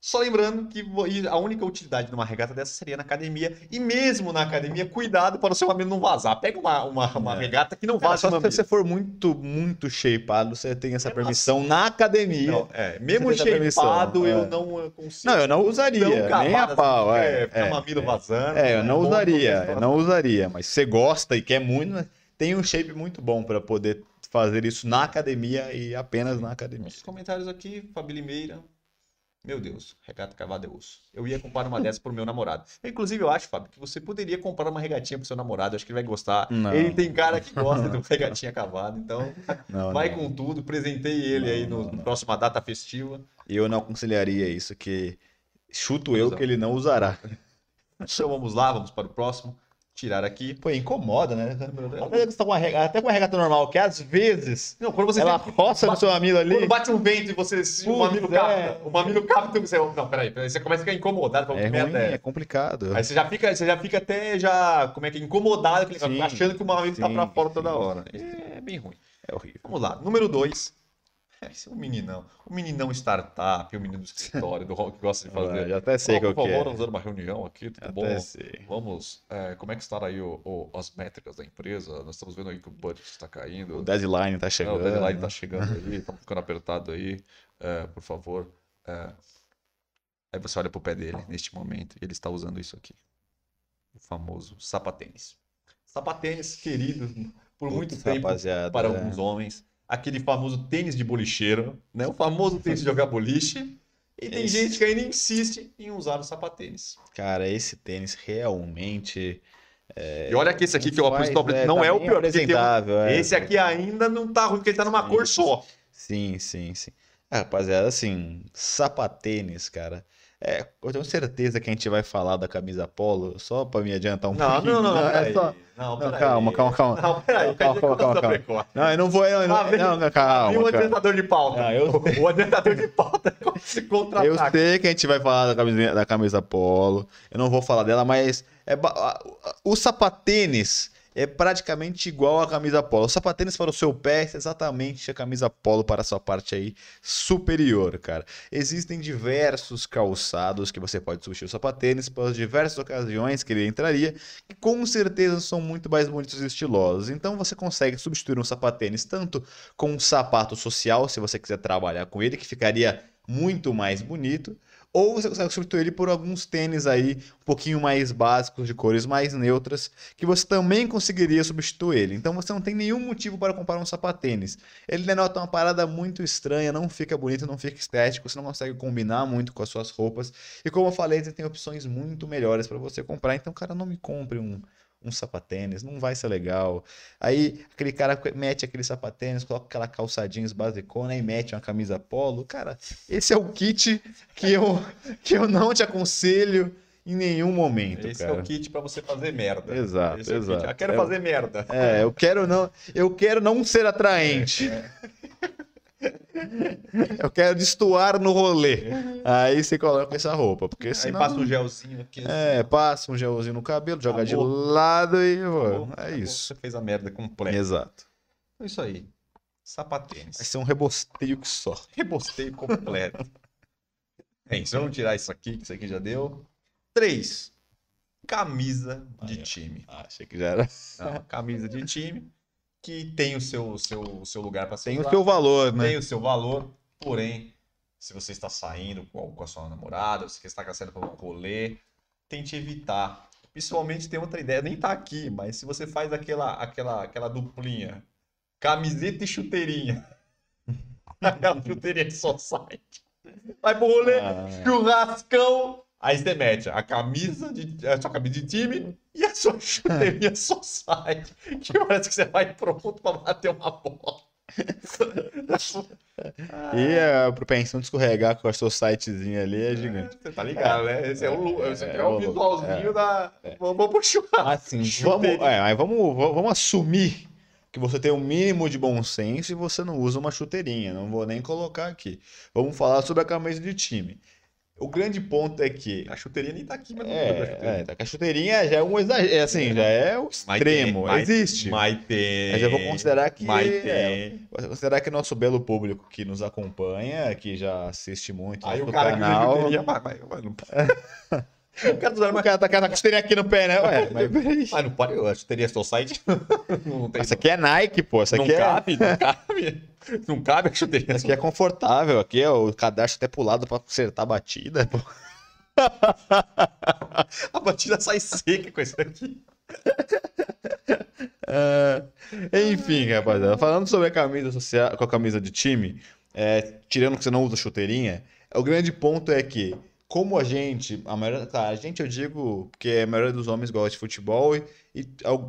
Só lembrando que a única utilidade de uma regata dessa seria na academia. E mesmo na academia, cuidado para o seu mamilo não vazar. Pega uma, uma, uma É. regata que não vaza só se você for muito, muito shapeado, você tem essa Mesmo permissão na academia. Não, é, mesmo shapeado, eu é. não consigo. Não, eu não usaria, nem a cavado pau. assim, É, fica é, mamilo é. vazando. É, eu não bom usaria, eu não usaria, mas se você gosta e quer muito, né, tem um shape muito bom para poder fazer isso na academia e apenas na academia. Nos comentários aqui, Fabi Limeira. Meu Deus, regata cavada é osso. Eu ia comprar uma dessa pro meu namorado. Inclusive, eu acho, Fábio, que você poderia comprar uma regatinha pro seu namorado. Acho que ele vai gostar. Não. Ele tem cara que gosta de uma regatinha cavada. Então, Não, vai não. com tudo. Presentei ele aí no, não. próxima data festiva. E eu não aconselharia isso, que chuto eu que ele não usará. Então vamos lá, vamos para o próximo. Tirar aqui. Pô, incomoda, né? Até você tá com uma regata, até com uma regata normal, que às vezes Não, quando você ela tem- roça no seu mamilo ali. Quando bate um vento e você se o mamilo é. capta, o mamilo capta, você, não, peraí, peraí, você começa a ficar incomodado, fala, É ruim, merda é é complicado. Aí você já fica, você já fica até já, como é que é, incomodado, Sim, achando que o mamilo tá sim, pra fora sim, toda sim. hora. É bem ruim. É horrível. Vamos lá, número 2. Esse é o meninão. O meninão startup, o menino do escritório, do que gosta de fazer. Já até sei por que favor, é. vamos fazer uma reunião aqui, tudo bom? Até sei. Vamos, é, como é que está aí o- o- as métricas da empresa? Nós estamos vendo aí que o budget está caindo. O deadline tá É, chegando. o deadline tá chegando aí, estamos ficando apertado aí. É, por favor. é. Aí você olha pro pé dele neste momento e ele está usando isso aqui. O famoso sapatênis. Sapatênis querido por muito Putz, tempo rapaziada, para é. alguns homens. Aquele famoso tênis de bolicheiro, né? O famoso tênis de jogar boliche. E tem Esse- gente que ainda insiste em usar o sapatênis. Cara, esse tênis realmente. E olha que esse aqui que eu apresto é, não tá é o pior. tem um- apresentável, é. Esse aqui ainda não tá ruim, porque ele tá numa Sim. cor só. Sim, sim, sim. Ah, rapaziada, assim, sapatênis, cara. É, eu tenho certeza que a gente vai falar da camisa polo, só pra me adiantar um Não, pouquinho. não, não, não, é só... Não, Não, calma, calma, calma. Não, peraí, Calma, calma, calma, calma. precoce. Não, eu não vou. Eu não, Ah, vem- não, calma, calma. adiantador de pauta. Não, eu O adiantador de pauta se Eu contra-ataca. sei que a gente vai falar da camisa, da camisa polo. Eu não vou falar dela, mas é ba- o sapatênis é praticamente igual à camisa polo. O sapatênis para o seu pé é exatamente a camisa polo para a sua parte aí superior, cara. Existem diversos calçados que você pode substituir o sapatênis para as diversas ocasiões que ele entraria, que com certeza são muito mais bonitos e estilosos. Então você consegue substituir um sapatênis tanto com um sapato social, se você quiser trabalhar com ele, que ficaria muito mais bonito, ou você consegue substituir ele por alguns tênis aí um pouquinho mais básicos, de cores mais neutras, que você também conseguiria substituir ele. Então você não tem nenhum motivo para comprar um sapatênis. Ele denota uma parada muito estranha, não fica bonito, não fica estético, você não consegue combinar muito com as suas roupas. E como eu falei, você tem opções muito melhores para você comprar. Então, cara, não me compre um um sapatênis, não vai ser legal. Aí aquele cara mete aquele sapatênis, coloca aquela calçadinha basicona e mete uma camisa polo. Cara, esse é o kit que eu, que eu não te aconselho em nenhum momento, Esse cara. é o kit pra você fazer merda. Exato, Esse é o kit. exato. Ah, quero É- fazer merda. É, eu quero não, eu quero não ser atraente. Eu quero destoar no rolê. Aí você coloca essa roupa, porque Aí senão passa um gelzinho aqui. assim. é, passa um gelzinho no cabelo, joga de Acabou. lado e Acabou, é acabou. isso. Você fez a merda completa. Exato. É isso aí. Sapatênis. Vai ser um rebosteio que só. Rebosteio completo. é isso. Vamos tirar isso aqui, que isso aqui já deu. Três. Camisa de Aí, ó. time. Ah, achei que já era. Não, camisa de time que tem o seu, seu, seu lugar para ser Tem o seu valor, né? tem o seu valor, porém, se você está saindo com, com a sua namorada, se você está saindo para um rolê, tente evitar. Principalmente tem outra ideia, nem tá aqui, mas se você faz aquela, aquela, aquela duplinha, camiseta e chuteirinha, aquela chuteirinha de society, vai pro rolê, Ah. churrascão, aí você mete a camisa de, a sua camisa de time e a sua chuteirinha society, que parece que você vai pronto para bater uma bola. E a propensão de escorregar com o seu sitezinho ali é gigante. Você tá ligado, né? Esse é o, esse é, É, o o- visualzinho da. Vamos pro churrasco. Assim, vamos, Chuteirinha. é, vamos, vamos vamos assumir que você tem um mínimo de bom senso e você não usa uma chuteirinha. Não vou nem colocar aqui. Vamos falar sobre a camisa de time. O grande ponto é que A chuteirinha nem tá aqui, mas não É, chuteirinha. é, tá que a chuteirinha já é um exagero, é assim, já é o extremo, tem, existe. Mas tem. Mas eu vou considerar que Mas é, tem. vou considerar que nosso belo público que nos acompanha, que já assiste muito Aí o cara que usa canal, chuteirinha. Mas, mas, mas não... o cara o cara tá com a chuteirinha aqui no pé, né? Ué, mas. Mas não pode, a chuteirinha Society não tem. Essa aqui é Nike, pô. Essa não aqui é, cabe, não cabe. Não cabe a chuteirinha. essa aqui é confortável. Aqui é o cadastro até pro lado pra acertar a batida. Pô. A batida sai seca com isso aqui. É, enfim, rapaziada, falando sobre a camisa social, com a camisa de time, é, tirando que você não usa chuteirinha, o grande ponto é que, como a gente, a maioria, tá, a gente eu digo porque a maioria dos homens gosta de futebol e, e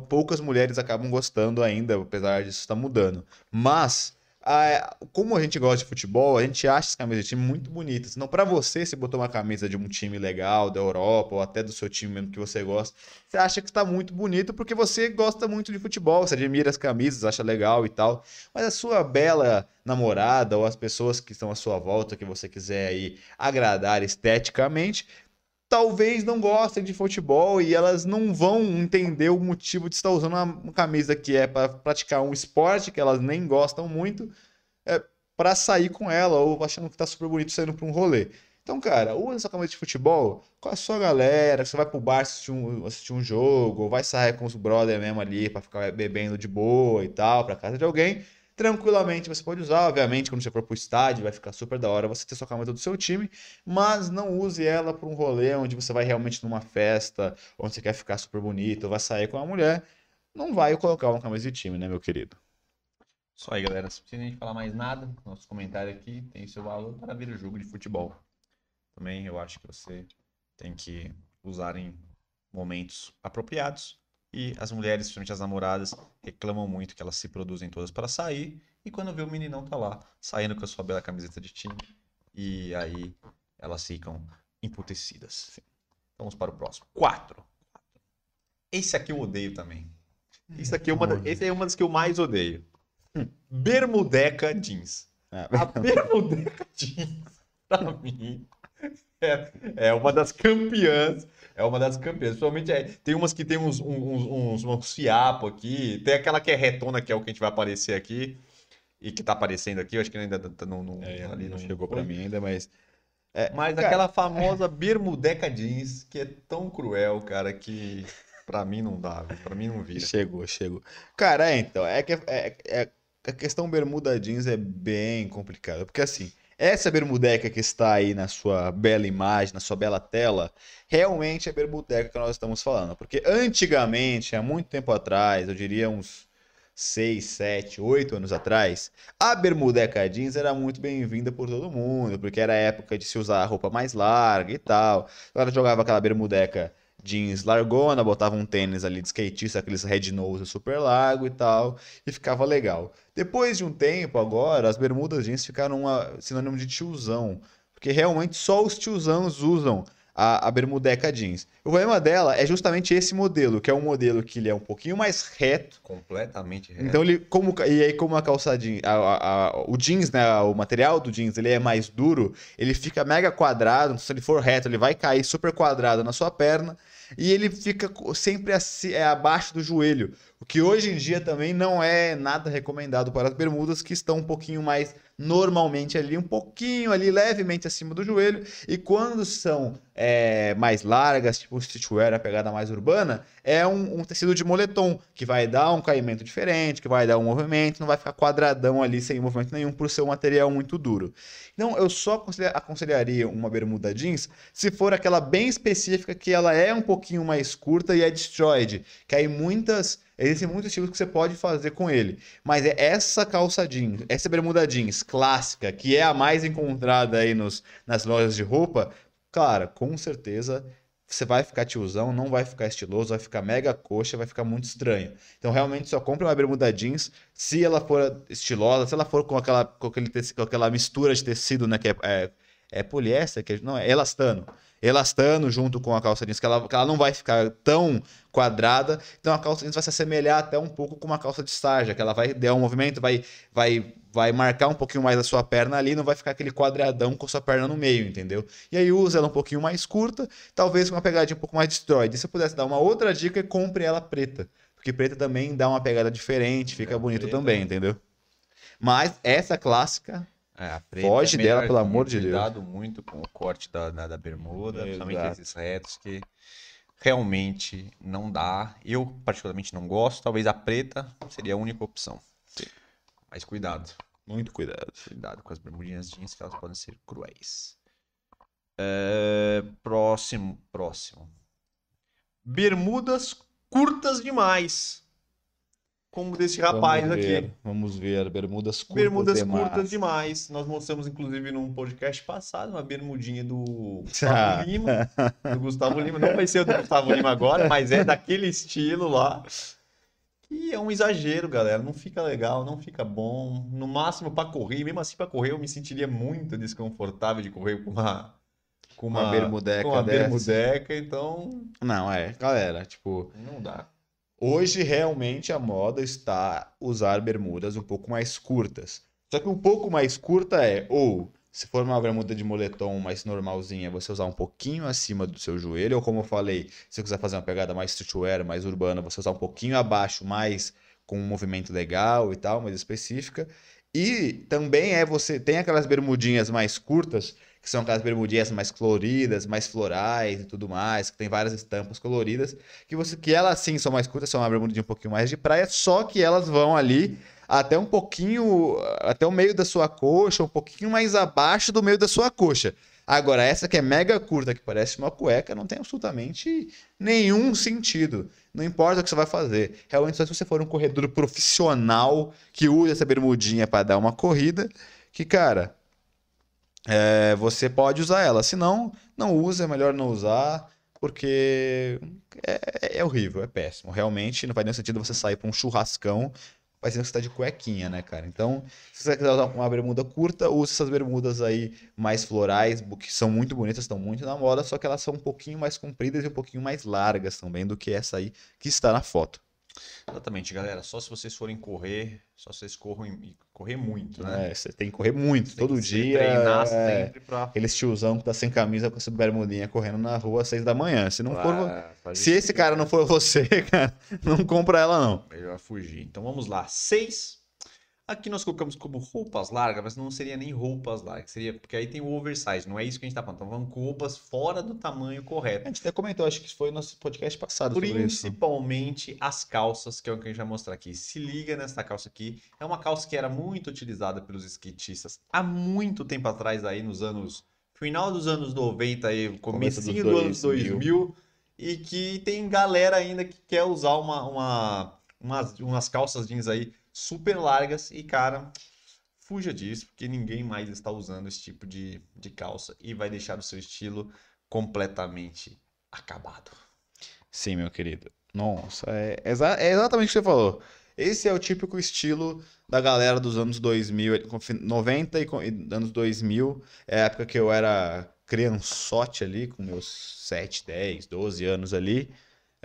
poucas mulheres acabam gostando ainda, apesar disso estar mudando. Mas, a- como a gente gosta de futebol, a gente acha as camisas de time muito bonitas. Então, pra você, se botou uma camisa de um time legal, da Europa, ou até do seu time mesmo que você gosta, você acha que está muito bonito porque você gosta muito de futebol, você admira as camisas, acha legal e tal. Mas a sua bela namorada ou as pessoas que estão à sua volta, que você quiser aí agradar esteticamente, talvez não gostem de futebol e elas não vão entender o motivo de estar usando uma camisa que é para praticar um esporte que elas nem gostam muito, é, para sair com ela ou achando que tá super bonito saindo para um rolê. Então, cara, usa essa camisa de futebol com a sua galera, você vai pro bar assistir um, assistir um jogo, ou vai sair com os brother mesmo ali pra ficar bebendo de boa e tal, pra casa de alguém. Tranquilamente você pode usar, obviamente, quando você for pro estádio, vai ficar super da hora você ter sua camisa do seu time, mas não use ela pra um rolê onde você vai realmente numa festa, onde você quer ficar super bonito, vai sair com uma mulher. Não vai colocar uma camisa de time, né, meu querido? Isso aí, galera. Se a gente falar mais nada, nosso comentário aqui tem seu valor para ver o jogo de futebol. Também eu acho que você tem que usar em momentos apropriados. E as mulheres, principalmente as namoradas, reclamam muito que elas se produzem todas para sair. E quando vê o meninão tá lá, saindo com a sua bela camiseta de time. E aí elas ficam emputecidas. Vamos para o próximo. Quatro. Esse aqui eu odeio também. Isso aqui é uma, da- esse é uma das que eu mais odeio. Bermudeca jeans. Ah, A bermudeca jeans, pra mim, é, é uma das campeãs. É uma das campeãs. Principalmente é, tem umas que tem uns, uns, uns, uns fiapo aqui. Tem aquela que é retona, que é o que a gente vai aparecer aqui. E que tá aparecendo aqui. Eu acho que ainda tá- não, não, É, ali não não chegou pra mim ainda, mas. É, Mas cara, aquela famosa bermudeca jeans, que é tão cruel, cara, que pra mim não dá, pra mim não vira. Chegou, chegou. Cara, é, então, é que é, é- a questão bermuda jeans é bem complicada, porque assim, essa bermudeca que está aí na sua bela imagem, na sua bela tela, realmente é a bermudeca que nós estamos falando, porque antigamente, há muito tempo atrás, eu diria uns 6, 7, 8 anos atrás, a bermudeca jeans era muito bem-vinda por todo mundo, porque era a época de se usar roupa mais larga e tal. Ela jogava aquela bermudeca jeans largona, botava um tênis ali de skatista, aqueles red nose super largo e tal, e ficava legal. Depois de um tempo agora, as bermudas jeans ficaram uma sinônimo de tiozão, porque realmente só os tiozãos usam a, a bermudeca jeans. O problema dela é justamente esse modelo, que é um modelo que ele é um pouquinho mais reto, Completamente reto. então ele como e aí como a calça jeans, a- a- o jeans, né, o material do jeans, ele é mais duro, ele fica mega quadrado, então se ele for reto, ele vai cair super quadrado na sua perna e ele fica sempre aci- é, abaixo do joelho, o que hoje em dia também não é nada recomendado para as bermudas que estão um pouquinho mais normalmente ali, um pouquinho ali levemente acima do joelho e quando são é, mais largas, tipo streetwear, a pegada mais urbana, é um, um tecido de moletom, que vai dar um caimento diferente, que vai dar um movimento, não vai ficar quadradão ali sem movimento nenhum por ser um material muito duro. Então, eu só aconselha- aconselharia uma bermuda jeans se for aquela bem específica que ela é um pouquinho mais curta e é destroyed, que aí muitas Existem muitos estilos que você pode fazer com ele. Mas é essa calça jeans, essa bermuda jeans clássica, que é a mais encontrada aí nos, nas lojas de roupa, Cara, com certeza você vai ficar tiozão, não vai ficar estiloso, vai ficar mega coxa, vai ficar muito estranho. Então, realmente, só compre uma bermuda jeans se ela for estilosa, se ela for com aquela, com aquele com aquela mistura de tecido, né? Que é, é, é poliéster, que é- não, é elastano. Elastano junto com a calça jeans, que ela, que ela não vai ficar tão quadrada. Então, a calça jeans vai se assemelhar até um pouco com uma calça de sarja, que ela vai dar um movimento, vai, vai, vai marcar um pouquinho mais a sua perna ali, não vai ficar aquele quadradão com a sua perna no meio, entendeu? E aí usa ela um pouquinho mais curta, talvez com uma pegadinha um pouco mais destroyed. E se eu pudesse dar uma outra dica, compre ela preta. Porque preta também dá uma pegada diferente, fica É, bonito preta. também, entendeu? Mas essa clássica, É, Foge é dela, pelo amor de Deus. Cuidado muito com o corte da, da, da bermuda, principalmente Exato. esses retos que realmente não dá. Eu, particularmente, não gosto. Talvez a preta seria a única opção. Mas cuidado. muito cuidado. Cuidado com as bermudinhas jeans, que elas podem ser cruéis. É, Próximo, próximo. Bermudas curtas demais. Como desse rapaz Vamos aqui. ver, Vamos ver, bermudas curtas Bermudas demais. curtas demais. Nós mostramos, inclusive, num podcast passado, uma bermudinha do. Gustavo Lima. Do Gustavo Lima. Não vai ser o do Gustavo Lima agora, mas é daquele estilo lá. E é um exagero, galera. Não fica legal, não fica bom. No máximo para correr, mesmo assim para correr eu me sentiria muito desconfortável de correr com uma com Uma uma, bermudeca com uma dessa. bermudeca, então Não, é, galera, tipo, não dá. Hoje realmente a moda está usar bermudas um pouco mais curtas. Só que um pouco mais curta é ou se for uma bermuda de moletom mais normalzinha, você usar um pouquinho acima do seu joelho, ou como eu falei, se você quiser fazer uma pegada mais streetwear, mais urbana, você usar um pouquinho abaixo, mais com um movimento legal e tal, mais específica. E também é você tem aquelas bermudinhas mais curtas, que são aquelas bermudinhas mais coloridas, mais florais e tudo mais, que tem várias estampas coloridas que você que elas sim são mais curtas, são uma bermudinha um pouquinho mais de praia, só que elas vão ali até um pouquinho, até o meio da sua coxa, um pouquinho mais abaixo do meio da sua coxa. Agora, essa que é mega curta, que parece uma cueca, não tem absolutamente nenhum sentido. Não importa o que você vai fazer. Realmente, só se você for um corredor profissional que usa essa bermudinha para dar uma corrida, que, cara, é, você pode usar ela. Se não, não usa, é melhor não usar, porque é, é horrível, é péssimo. Realmente não faz nenhum sentido você sair para um churrascão parecendo que você tá de cuequinha, né, cara? Então, se você quiser usar uma bermuda curta, use essas bermudas aí mais florais, que são muito bonitas, estão muito na moda, só que elas são um pouquinho mais compridas e um pouquinho mais largas também do que essa aí que está na foto. Exatamente, galera. Só se vocês forem correr, só se vocês corram e correr muito, né? É, você tem que correr muito, Tem todo dia. Treinar é, sempre pra. Aquele tiozão que tá sem camisa com essa bermudinha correndo na rua às seis da manhã. Se não for. pra- pra Se esse cara não for você, cara, não compra ela, não. Melhor fugir. Então vamos lá. Seis. Aqui nós colocamos como roupas largas, mas não seria nem roupas largas. Seria. Porque aí tem o oversize, não é isso que a gente tá falando. Então vamos com roupas fora do tamanho A correto. gente até comentou, acho que foi no nosso podcast passado. Principalmente as calças, que é o que a gente vai mostrar aqui. Se liga nessa calça aqui. É uma calça que era muito utilizada pelos skatistas há muito tempo atrás, aí nos anos. Final dos anos 90, aí, Começo dos comecinho do anos 2000. 2000. E que tem galera ainda que quer usar uma, uma, umas, umas calças jeans aí super largas. E, cara, fuja disso, porque ninguém mais está usando esse tipo de, de calça. E vai deixar o seu estilo completamente acabado. Sim, meu querido. Nossa, é, exa- é exatamente o que você falou. Esse é o típico estilo da galera dos anos 2000, com fin- 90 e, com- e anos 2000. É a época que eu era criançote ali, com meus 7, 10, 12 anos ali.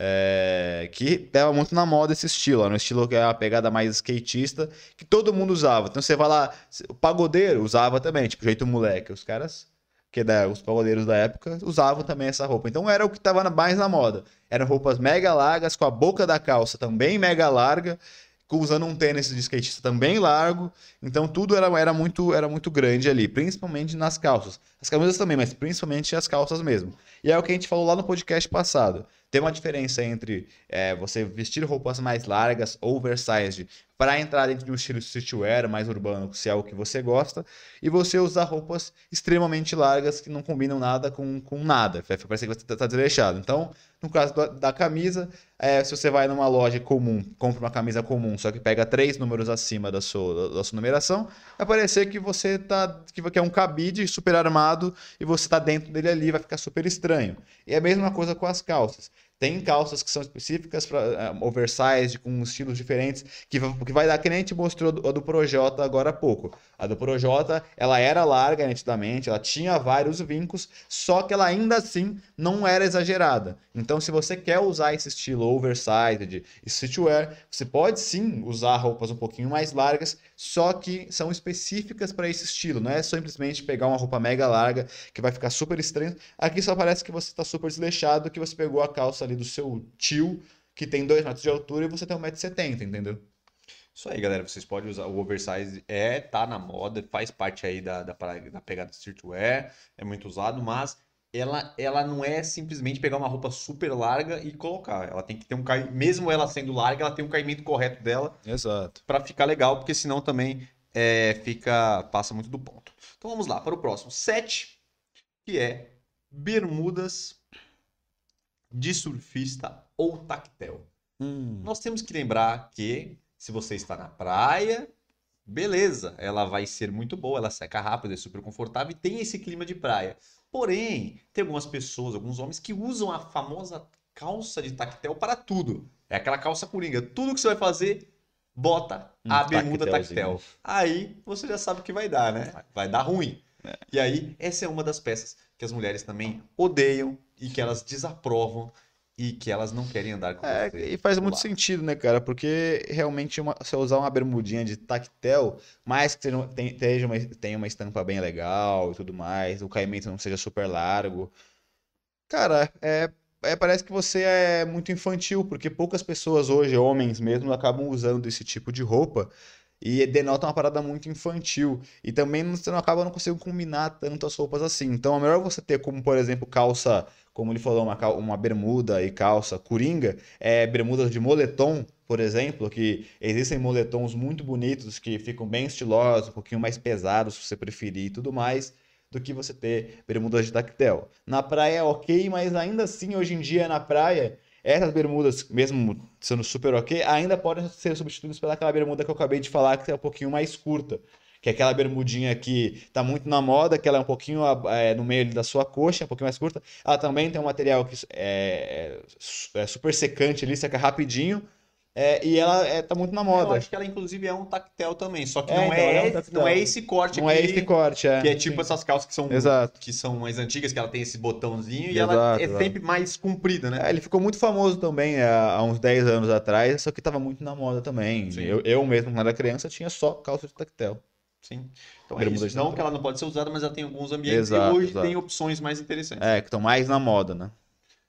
É, que tava muito na moda esse estilo, era um estilo que é uma pegada mais skatista, que todo mundo usava. Então você vai lá, o pagodeiro usava também, tipo, jeito moleque. Os caras, que da, os pagodeiros da época, usavam também essa roupa. Então era o que tava mais na moda. Eram roupas mega largas, com a boca da calça também mega larga, usando um tênis de skatista também largo. Então tudo era, era, muito, era muito grande ali, principalmente nas calças. As camisas também, mas principalmente as calças mesmo. E é o que a gente falou lá no podcast passado. Tem uma diferença entre é, você vestir roupas mais largas, oversized, para entrar dentro de um estilo streetwear mais urbano, se é o que você gosta, e você usar roupas extremamente largas que não combinam nada com, com nada. Vai parecer que você está desleixado. Então, no caso da, da camisa, é, se você vai numa loja comum, compra uma camisa comum, só que pega três números acima da sua, da sua numeração, vai parecer que você tá que, é um cabide super armado e você tá dentro dele ali, vai ficar super estranho. E é a mesma coisa com as calças. Tem calças que são específicas para oversized, com estilos diferentes, que, que vai dar, que nem a gente mostrou a do Projota agora há pouco. A do Projota, ela era larga nitidamente, ela tinha vários vincos, só que ela ainda assim não era exagerada. Então, se você quer usar esse estilo oversized, streetwear, você pode sim usar roupas um pouquinho mais largas, só que são específicas para esse estilo. Não é simplesmente pegar uma roupa mega larga que vai ficar super estranho. Aqui só parece que você está super desleixado, que você pegou a calça ali do seu tio, que tem 2 metros de altura, e você tem 1,70m, entendeu? Isso aí, galera. Vocês podem usar o oversize, é, tá na moda, faz parte aí da, da, da pegada streetwear, é muito usado, mas ela, ela não é simplesmente pegar uma roupa super larga e colocar. Ela tem que ter um cai... mesmo ela sendo larga, ela tem um caimento correto dela Exato. para ficar legal, porque senão também é, fica passa muito do ponto. Então vamos lá para o próximo. 7, que é bermudas de surfista ou tactel. Nós temos que lembrar que se você está na praia, beleza, ela vai ser muito boa, ela seca rápido, é super confortável e tem esse clima de praia. Porém, tem algumas pessoas, alguns homens que usam a famosa calça de tactel para tudo. É aquela calça coringa. Tudo que você vai fazer, bota Um a bermuda tactel. Aí você já sabe o que vai dar, né? Vai dar ruim. E aí, essa é uma das peças que as mulheres também odeiam e que elas desaprovam e que elas não querem andar com É, você. e faz muito sentido, né, cara? Porque realmente uma, se eu usar uma bermudinha de tactel, mais que tem- tenha uma, tenha uma estampa bem legal e tudo mais, o caimento não seja super largo. Cara, é, é, parece que você é muito infantil, porque poucas pessoas hoje, homens mesmo, acabam usando esse tipo de roupa e denota uma parada muito infantil. E também você não acaba não conseguindo combinar tanto as roupas assim. Então é melhor você ter como, por exemplo, calça, como ele falou, uma, uma bermuda e calça coringa, é, bermudas de moletom, por exemplo, que existem moletons muito bonitos que ficam bem estilosos, um pouquinho mais pesados, se você preferir e tudo mais, do que você ter bermudas de tactel. Na praia é ok, mas ainda assim, hoje em dia na praia, essas bermudas, mesmo sendo super ok, ainda podem ser substituídas pelaquela bermuda que eu acabei de falar, que é um pouquinho mais curta. Que é aquela bermudinha que tá muito na moda, que ela é um pouquinho é, no meio da sua coxa, um pouquinho mais curta. Ela também tem um material que é, é- é super secante ali, seca rapidinho. É, e ela é, tá muito na Eu moda. acho que ela, inclusive, é um tactel também. Só que É, não, então, é, é um esse- não é esse corte Não aqui. é esse corte, é. Que é tipo essas calças que são, Exato. que são mais antigas, que ela tem esse botãozinho e Exato, ela é sempre mais comprida, né? É, ele ficou muito famoso também é, há uns 10 anos atrás, só que tava muito na moda também. Sim. Eu, eu mesmo, quando era criança, tinha só calça de tactel. Sim. Então é isso. Não que ela não pode ser usada, mas ela tem alguns ambientes Exato, e hoje exato. tem opções mais interessantes. É, que estão mais na moda, né?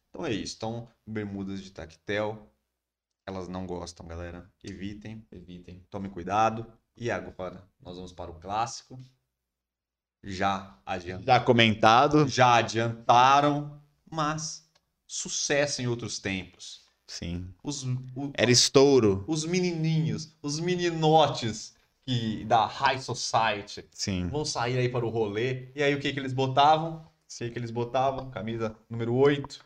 Então é isso. Então, bermudas de tactel, elas não gostam, galera. Evitem, evitem. Tomem cuidado. E agora, nós vamos para o clássico. Já adiantado. Já comentado. Já adiantaram, mas sucesso em outros tempos. Sim. Os, o- Era estouro. os menininhos, os meninotes que, da High Society Sim. vão sair aí para o rolê. E aí o que que eles botavam? Sei que eles botavam, camisa número 8,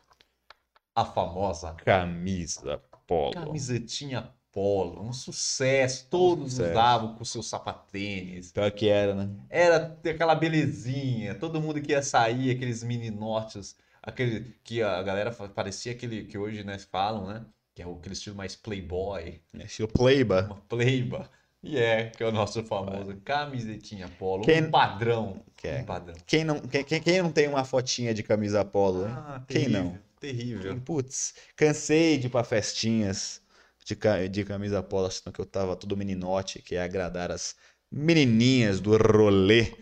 a famosa Camisa polo. camisetinha polo, um sucesso, todos Sucesso. usavam com seus sapatênis. Pior que era, né? Era aquela belezinha, todo mundo que ia sair, aqueles meninotes, aquele que a galera parecia aquele que hoje né, falam, né? Que é o- aquele estilo mais playboy, Estilo Playba. uma playba. E é, que é o nosso famoso camisetinha polo, Quem- um padrão, Que é. um padrão. Quem não, quem, quem- não tem uma fotinha de camisa polo? Ah, Quem terrível, não? Terrível. Putz, cansei de ir pra festinhas de, de camisa polo, achando que eu tava todo meninote, que ia agradar as menininhas do rolê.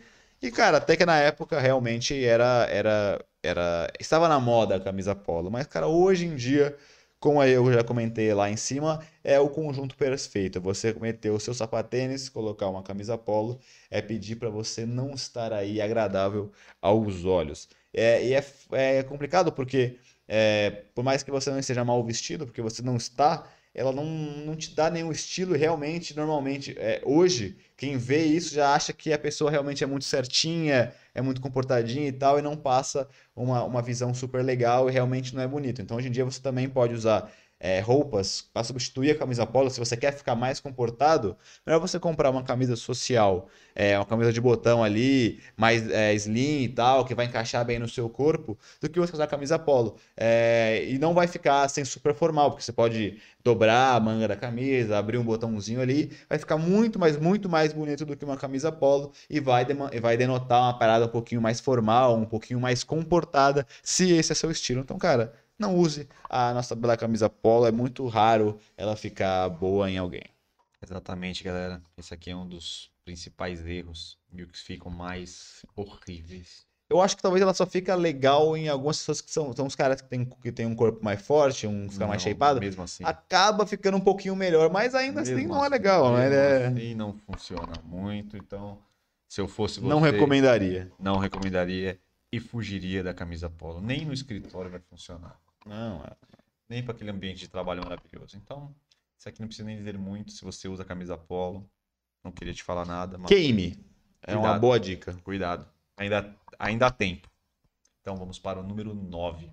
E, cara, até que na época realmente era, era, era, estava na moda a camisa polo. Mas, cara, hoje em dia, como eu já comentei lá em cima, é o conjunto perfeito. Você meter o seu sapatênis, colocar uma camisa polo, é pedir para você não estar aí agradável aos olhos. É, e é, é complicado porque é, por mais que você não esteja mal vestido, porque você não está, ela não, não te dá nenhum estilo realmente, normalmente, é, hoje, quem vê isso já acha que a pessoa realmente é muito certinha, é muito comportadinha e tal, e não passa uma, uma visão super legal e realmente não é bonito. Então, hoje em dia, você também pode usar é, roupas para substituir a camisa polo. Se você quer ficar mais comportado, melhor você comprar uma camisa social, é, uma camisa de botão ali, mais é, slim e tal, que vai encaixar bem no seu corpo, do que você usar camisa polo. É, e não vai ficar sem super formal, porque você pode dobrar a manga da camisa, abrir um botãozinho ali, vai ficar muito, mas muito mais bonito do que uma camisa polo e vai, e vai denotar uma parada um pouquinho mais formal, um pouquinho mais comportada, se esse é seu estilo. Então, cara, não use a nossa bela camisa polo, é muito raro ela ficar boa em alguém. Exatamente, galera. Esse aqui é um dos principais erros e os que ficam mais horríveis. Eu acho que talvez ela só fica legal em algumas pessoas que são, são os caras que têm que tem um corpo mais forte, um fica mais Não, shapeado. Mesmo assim. Acaba ficando um pouquinho melhor, mas ainda assim Mesmo não é assim, legal, né? mesmo Ele é- assim não funciona muito, então se eu fosse você, Não recomendaria. não recomendaria e fugiria da camisa polo. Nem no escritório vai funcionar, Não, é. nem para aquele ambiente de trabalho maravilhoso. Então, isso aqui não precisa nem dizer muito se você usa camisa polo. Não queria te falar nada, mas Queime. É uma Cuidado. boa dica. cuidado. Ainda, ainda há tempo. Então vamos para o número 9.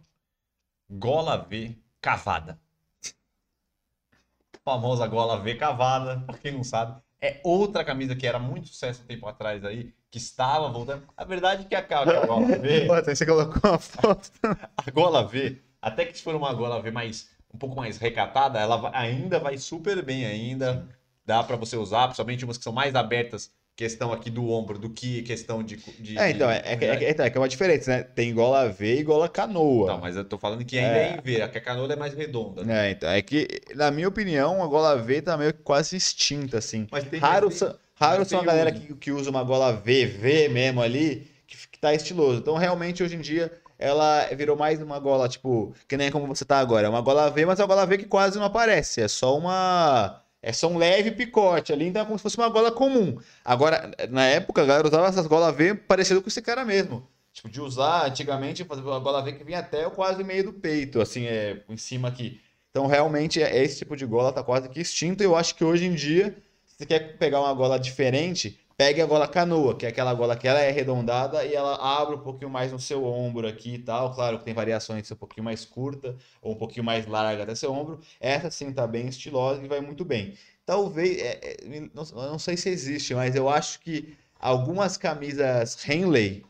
Gola V cavada. Famosa gola V cavada, pra quem não sabe, é outra camisa que era muito sucesso um tempo atrás aí, que estava voltando. A verdade é que a, a gola V, Pô, você colocou uma foto. a gola V, até que se for uma gola V mais um pouco mais recatada, ela ainda vai super bem ainda. Dá pra você usar, principalmente umas que são mais abertas, questão aqui do ombro, do que questão de, de É, então, é, é, que- é, que- então, é que é uma diferença, né? Tem gola V e gola canoa. Não, mas eu tô falando que ainda é, em V, a que a canoa é mais redonda. né? É, então, é que, na minha opinião, a gola V tá meio que quase extinta, assim. Mas tem Raro, tem- são, raro são a galera uso. que, que usa uma gola V, V mesmo ali, que, que tá estiloso. Então, realmente, hoje em dia, ela virou mais uma gola, tipo, que nem como você tá agora. É uma gola V, mas é uma gola V que quase não aparece. É só uma. É só um leve picote ali, então é como se fosse uma gola comum. Agora, na época, a galera usava essas golas V parecido com esse cara mesmo. Tipo, de usar antigamente, fazer uma gola V que vinha até quase meio do peito, assim, é, em cima aqui. Então, realmente, é- esse tipo de gola tá quase que extinto. E eu acho que hoje em dia, se você quer pegar uma gola diferente, pegue a gola canoa, que é aquela gola que ela é arredondada e ela abre um pouquinho mais no seu ombro aqui e tal. Claro que tem variações de ser um pouquinho mais curta ou um pouquinho mais larga até seu ombro. Essa sim tá bem estilosa e vai muito bem. Talvez, é, é, não, eu não sei se existe, mas eu acho que algumas camisas Henley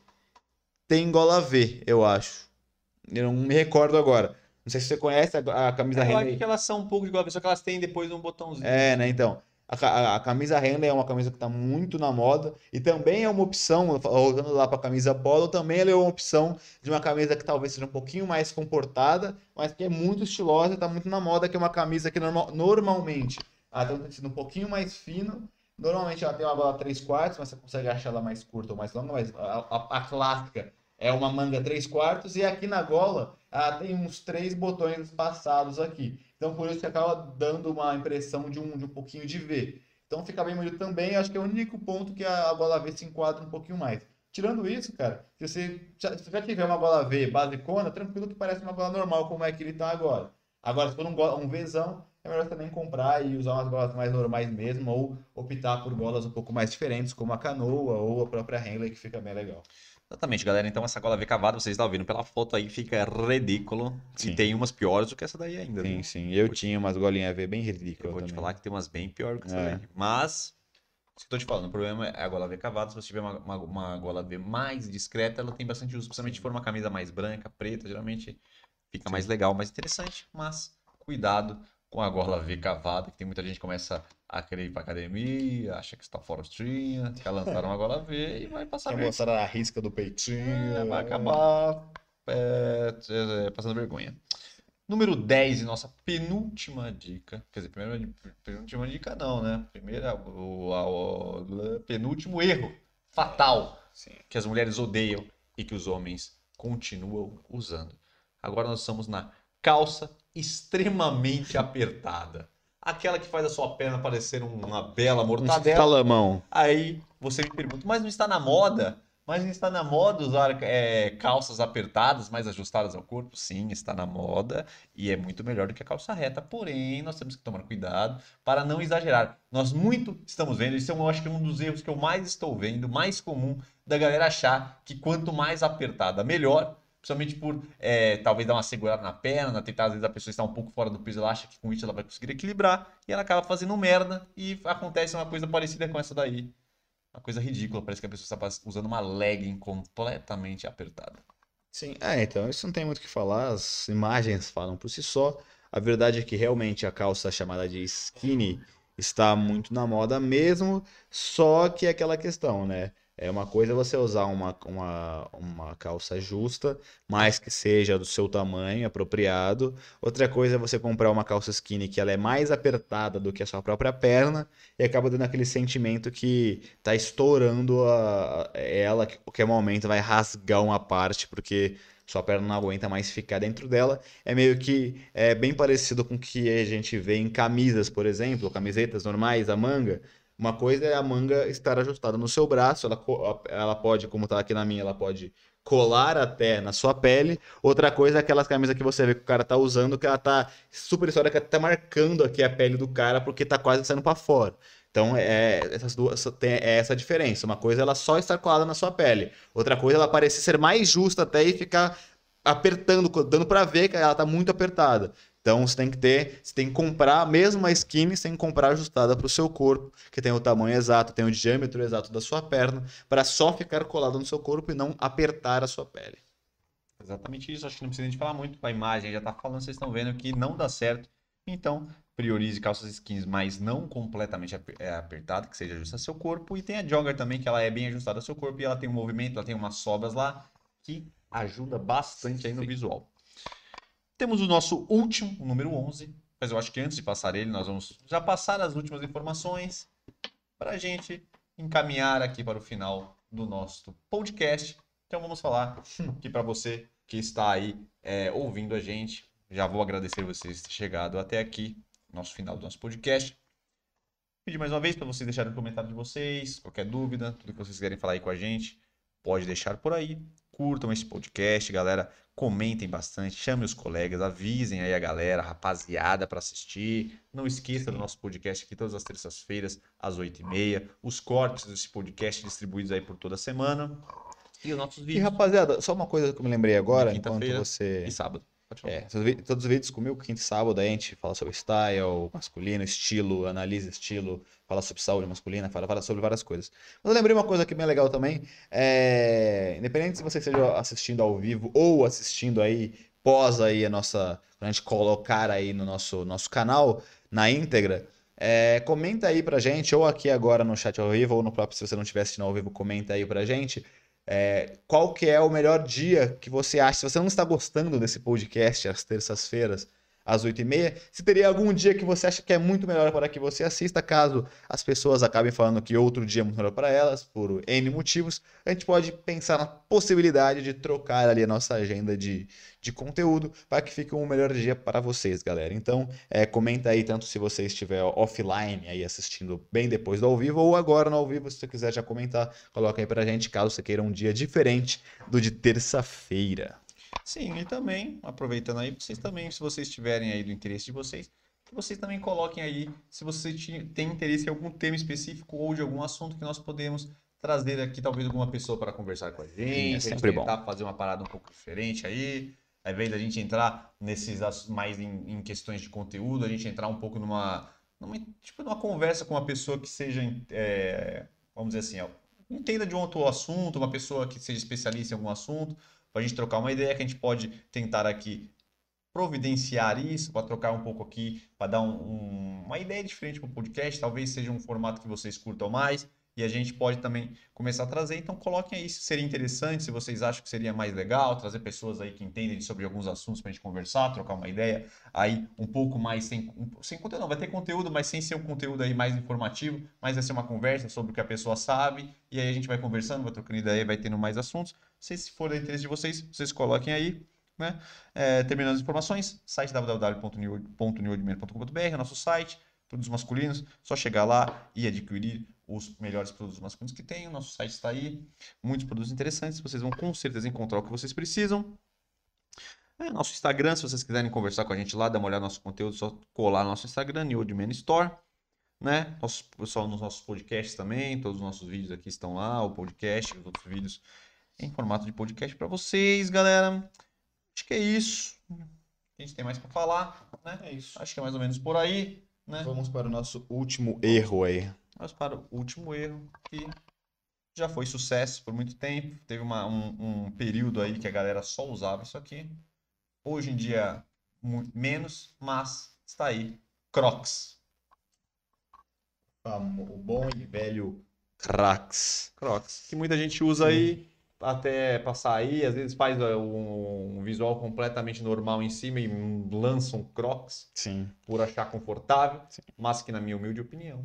tem gola V, eu acho. Eu não me recordo agora. Não sei se você conhece a, a camisa Eu Henley. acho que elas são um pouco de gola V, só que elas têm depois um botãozinho. É, né? Então, a, a- a camisa Henley é uma camisa que está muito na moda e também é uma opção, voltando lá para a camisa polo, também ela é uma opção de uma camisa que talvez seja um pouquinho mais comportada, mas que é muito estilosa e está muito na moda, que é uma camisa que normal- normalmente ela tem um tecido um pouquinho mais fino. Normalmente ela tem uma gola 3 quartos, mas você consegue achar ela mais curta ou mais longa, mas a, a- a clássica é uma manga 3 quartos e aqui na gola ela tem uns três botões espaçados aqui. Então por isso que acaba dando uma impressão de um, de um pouquinho de V. Então fica bem bonito também. Acho que é o único ponto que a, a gola V se enquadra um pouquinho mais. Tirando isso, cara, se você já, se já tiver uma gola V basicona, tranquilo que parece uma gola normal como é que ele tá agora. Agora, se for um, go- um Vzão, é melhor também comprar e usar umas golas mais normais mesmo, ou optar por golas um pouco mais diferentes, como a canoa ou a própria Henley, que fica bem legal. Exatamente, galera. Então essa gola V cavada, vocês estão vendo pela foto aí, fica ridículo. Sim. E tem umas piores do que essa daí ainda. Sim, viu? sim. Eu tinha umas golinhas V bem Eu ridículas vou te também. falar que tem umas bem piores do que essa É. daí. Mas, isso que eu tô te falando, o problema é a gola V cavada. Se você tiver uma, uma, uma gola V mais discreta, ela tem bastante uso. Principalmente se for uma camisa mais branca, preta, geralmente fica mais legal, mais interessante. Mas, cuidado com a gola V cavada, que tem muita gente que começa a querer ir pra academia, acha que está forostrinha, quer lançar uma gola V e vai passar Quer mostrar a risca do peitinho. É, vai acabar é, é, passando vergonha. Número 10 e nossa penúltima dica. Quer dizer, primeira, penúltima dica não, né? Primeira, o, o- penúltimo erro fatal Sim. que as mulheres odeiam e que os homens continuam usando. Agora nós estamos na calça extremamente apertada. Aquela que faz a sua perna parecer uma bela Um mortadela. talamão. Aí você me pergunta, mas não está na moda? Mas não está na moda usar é, calças apertadas, mais ajustadas ao corpo? Sim, está na moda e é muito melhor do que a calça reta. Porém, nós temos que tomar cuidado para não exagerar. Nós muito estamos vendo, isso é, eu acho que é um dos erros que eu mais estou vendo, mais comum da galera achar que quanto mais apertada, melhor. Principalmente por é, talvez dar uma segurada na perna, tentar, às vezes a pessoa está um pouco fora do peso, ela acha que com isso ela vai conseguir equilibrar e ela acaba fazendo merda e acontece uma coisa parecida com essa daí. Uma coisa ridícula, parece que a pessoa está usando uma legging completamente apertada. Sim, é, então, isso não tem muito o que falar, as imagens falam por si só. A verdade é que realmente a calça chamada de skinny está muito na moda mesmo, só que é aquela questão, né? É uma coisa você usar uma, uma, uma calça justa, mas que seja do seu tamanho, apropriado. Outra coisa é você comprar uma calça skinny que ela é mais apertada do que a sua própria perna e acaba dando aquele sentimento que tá estourando a, a- ela, que a qualquer momento vai rasgar uma parte, porque sua perna não aguenta mais ficar dentro dela. É meio que é bem parecido com o que a gente vê em camisas, por exemplo, camisetas normais, a manga. Uma coisa é a manga estar ajustada no seu braço, ela, ela pode, como tá aqui na minha, ela pode colar até na sua pele. Outra coisa é aquelas camisas que você vê que o cara tá usando, que ela tá super história que tá marcando aqui a pele do cara porque tá quase saindo para fora. Então, é, essas duas tem é essa diferença. Uma coisa é ela só estar colada na sua pele. Outra coisa é ela parecer ser mais justa até e ficar apertando, dando para ver que ela tá muito apertada. Então você tem que ter, você tem que comprar, a você tem que comprar ajustada para o seu corpo, que tem o tamanho exato, tem o diâmetro exato da sua perna, para só ficar colada no seu corpo e não apertar a sua pele. Exatamente isso, acho que não precisa nem falar muito. A imagem já tá falando, vocês estão vendo que não dá certo. Então, priorize calças skins, mas não completamente é, apertada, que seja justa ao seu corpo. E tem a jogger também, que ela é bem ajustada ao seu corpo e ela tem um movimento, ela tem umas sobras lá que ajuda bastante aí no visual. Temos o nosso último, o número 11, mas eu acho que antes de passar ele, nós vamos já passar as últimas informações para a gente encaminhar aqui para o final do nosso podcast. Então vamos falar aqui para você que está aí é, ouvindo a gente. Já vou agradecer vocês ter chegado até aqui, nosso final do nosso podcast. Pedir mais uma vez para vocês deixarem o comentário de vocês, qualquer dúvida, tudo que vocês querem falar aí com a gente, pode deixar por aí. Curtam esse podcast, galera. Comentem bastante, chamem os colegas, avisem aí a galera, a rapaziada, para assistir. Não esqueça do nosso podcast aqui todas as terças-feiras, às 8h30. Os cortes desse podcast distribuídos aí por toda a semana. E os nossos E vídeos. rapaziada, só uma coisa que eu me lembrei agora, enquanto você. E sábado. É, todos os vídeos comigo, quinta e sábado, a gente fala sobre style masculino, estilo, analisa estilo, fala sobre saúde masculina, fala, fala sobre várias coisas. Mas eu lembrei uma coisa que é bem legal também, é, independente se você esteja assistindo ao vivo ou assistindo aí pós aí a nossa. A gente colocar aí no nosso, nosso canal, na íntegra, é, comenta aí pra gente, ou aqui agora no chat ao vivo, ou no próprio, se você não estiver assistindo ao vivo, comenta aí pra gente. É, qual que é o melhor dia que você acha? Se você não está gostando desse podcast às terças-feiras, às 8h30. Se teria algum dia que você acha que é muito melhor para que você assista, caso as pessoas acabem falando que outro dia é muito melhor para elas, por N motivos, a gente pode pensar na possibilidade de trocar ali a nossa agenda de, de conteúdo para que fique um melhor dia para vocês, galera. Então, é, comenta aí, tanto se você estiver offline aí assistindo bem depois do ao vivo, ou agora no ao vivo, se você quiser já comentar, coloca aí pra gente, caso você queira um dia diferente do de terça-feira. Sim, e também, aproveitando aí, vocês também, se vocês tiverem aí do interesse de vocês, que vocês também coloquem aí se você tem interesse em algum tema específico ou de algum assunto que nós podemos trazer aqui, talvez alguma pessoa para conversar com a gente, é sempre a gente tentar bom. fazer uma parada um pouco diferente aí, ao invés da gente entrar nesses mais em, em questões de conteúdo, a gente entrar um pouco numa, numa tipo numa conversa com uma pessoa que seja, é, vamos dizer assim, entenda de um outro assunto, uma pessoa que seja especialista em algum assunto, para a gente trocar uma ideia que a gente pode tentar aqui providenciar isso, para trocar um pouco aqui, para dar um- um- uma ideia diferente para o podcast, talvez seja um formato que vocês curtam mais, e a gente pode também começar a trazer. Então coloquem aí se seria interessante, se vocês acham que seria mais legal, trazer pessoas aí que entendem sobre alguns assuntos para a gente conversar, trocar uma ideia aí um pouco mais sem, sem conteúdo, não, vai ter conteúdo, mas sem ser um conteúdo aí mais informativo, mas vai ser uma conversa sobre o que a pessoa sabe, e aí a gente vai conversando, vai trocando ideia, vai tendo mais assuntos. Se se for do interesse de vocês, vocês coloquem aí, né? É, terminando as informações, site www.newordman.com.br, é nosso site, produtos masculinos, só chegar lá e adquirir os melhores produtos masculinos que tem. O nosso site está aí, muitos produtos interessantes, vocês vão com certeza encontrar o que vocês precisam. É, nosso Instagram, se vocês quiserem conversar com a gente lá, dar uma olhada no nosso conteúdo, só colar no nosso Instagram, New Man Store. Né? Nosso pessoal nos nossos podcasts também, todos os nossos vídeos aqui estão lá, o podcast, os outros vídeos em formato de podcast para vocês, galera. Acho que é isso. A gente tem mais para falar, né? É isso. Acho que é mais ou menos por aí, né? Vamos para o nosso último erro aí. Mas para o último erro, que já foi sucesso por muito tempo. Teve uma- um, um período aí que a galera só usava isso aqui. Hoje em dia, menos, mas está aí. Crocs. O bom e velho Cracks. Crocs. Que muita gente usa aí até pra sair. Às vezes faz ó, um, um visual completamente normal em cima e lança um Crocs Sim. por achar confortável. Mas que, na minha humilde opinião,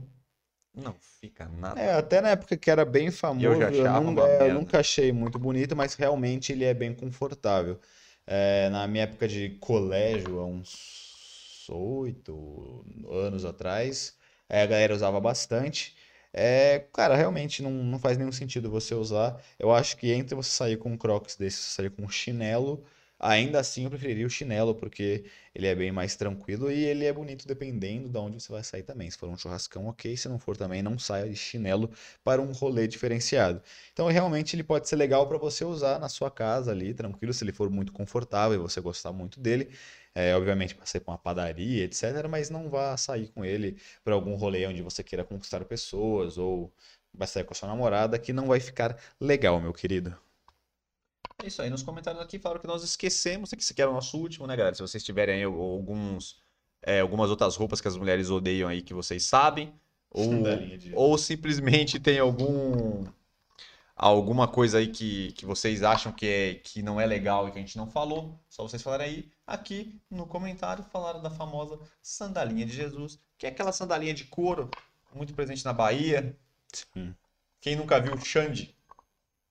não fica nada. É, até na época que era bem famoso, Eu já achava é, eu merda. nunca achei muito bonito, mas realmente ele é bem confortável. É, na minha época de colégio, há uns oito anos atrás, é, a galera usava bastante. É, cara, realmente não, não faz nenhum sentido você usar. Eu acho que entre você sair com um Crocs desse, você sair com um chinelo, ainda assim eu preferiria o chinelo, porque ele é bem mais tranquilo e ele é bonito dependendo de onde você vai sair também. Se for um churrascão, ok. Se não for também, não saia de chinelo para um rolê diferenciado. Então, realmente, ele pode ser legal para você usar na sua casa ali, tranquilo, se ele for muito confortável e você gostar muito dele. É, obviamente, para sair para uma padaria, etc. Mas não vá sair com ele para algum rolê onde você queira conquistar pessoas ou vai sair com a sua namorada, que não vai ficar legal, meu querido. É isso aí, nos comentários aqui falaram que nós esquecemos, que esse aqui era o nosso último, né, galera? Se vocês tiverem aí alguns, é, algumas outras roupas que as mulheres odeiam aí que vocês sabem, ou, de- ou simplesmente tem algum alguma coisa aí que, que vocês acham que, é, que não é legal e que a gente não falou, só vocês falarem aí aqui no comentário, falaram da famosa sandalinha de Jesus, que é aquela sandalinha de couro, muito presente na Bahia. Sim. Quem nunca viu Xande?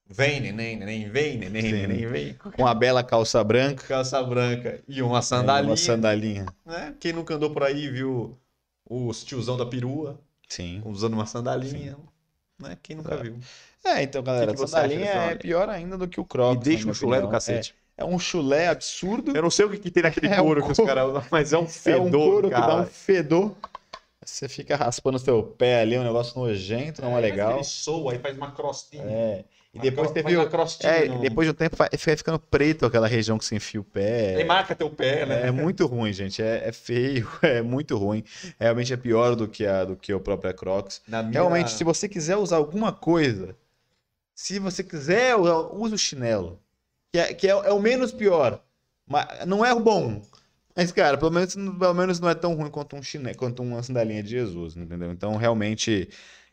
Vem, neném, neném, vem, neném, Sim. neném, vem. Com a bela calça branca, Calça branca e uma sandalinha, uma sandalinha. né? Quem nunca andou por aí viu os tiozão da perua Sim. usando uma sandalinha, né? Quem nunca viu? É, então, galera, que você sandalinha acha é pior ainda do que o E Crocs, na deixa um chulé do opinião. cacete. É, é um chulé absurdo. Eu não sei o que, que tem naquele É um couro que os caras usam, mas é um É fedor, um couro cara. que dá um fedor. Você fica raspando o seu pé ali, é um negócio nojento, não é, mas legal. Ele soa aí faz uma crostinha. É. E depois uma crostinha É, no- depois de um tempo vai- fica ficando preto aquela região que você enfia o pé. Aí marca teu pé, né? É muito ruim, gente. É, é feio, é muito ruim. Realmente é pior do que a do que o próprio Crocs. Na minha... Realmente, se você quiser usar alguma coisa, se você quiser, use o chinelo. Que é, que é, é o menos pior. Mas não é bom. Mas, cara, pelo menos, pelo menos não é tão ruim quanto um chiné, quanto uma sandalinha de Jesus, entendeu? Então, realmente,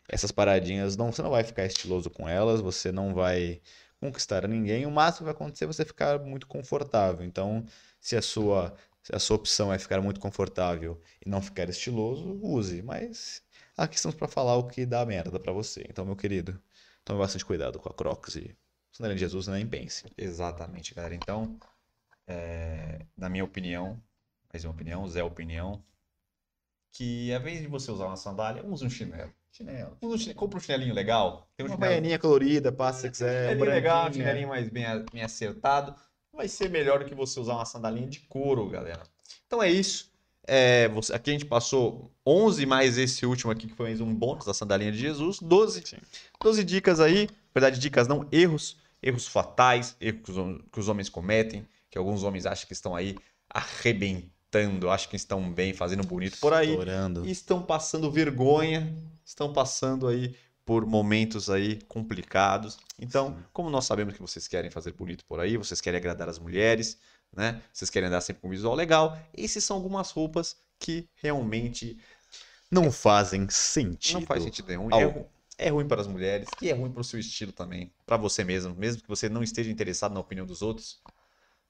essas paradinhas, não, você não vai ficar estiloso com elas, você não vai conquistar ninguém. O máximo que vai acontecer é você ficar muito confortável. Então, se a sua, se a sua opção é ficar muito confortável e não ficar estiloso, use. Mas aqui estamos para falar o que dá merda para você. Então, meu querido, tome bastante cuidado com a Crocs e sandalinha de Jesus, nem pense. Exatamente, galera. Então, é, na minha opinião, mais uma opinião, Zé opinião, que ao invés de você usar uma sandália, use um chinelo. Chinelo. Um chinelo, compra um chinelinho legal. Tem um Uma baianinha colorida, passa se quiser. chinelinho legal, um chinelinho mais bem, bem acertado. Vai ser melhor do que você usar uma sandalinha de couro, galera. Então é isso. É, você- aqui a gente passou 11 mais esse último aqui, que foi mais um bônus da sandalinha de Jesus. 12. Sim. 12 dicas aí. Na verdade, dicas não, erros. Erros fatais, erros que os, que os homens cometem, que alguns homens acham que estão aí arrebentando, acham que estão bem, fazendo bonito por aí Estourando. e estão passando vergonha, estão passando aí por momentos aí complicados. Então, como nós sabemos que vocês querem fazer bonito por aí, vocês querem agradar as mulheres, né? Vocês querem andar sempre com um visual legal, esses são algumas roupas que realmente Não fazem sentido. não faz sentido nenhum. Ao- É, é ruim para as mulheres e é ruim para o seu estilo também, para você mesmo, mesmo que você não esteja interessado na opinião dos outros.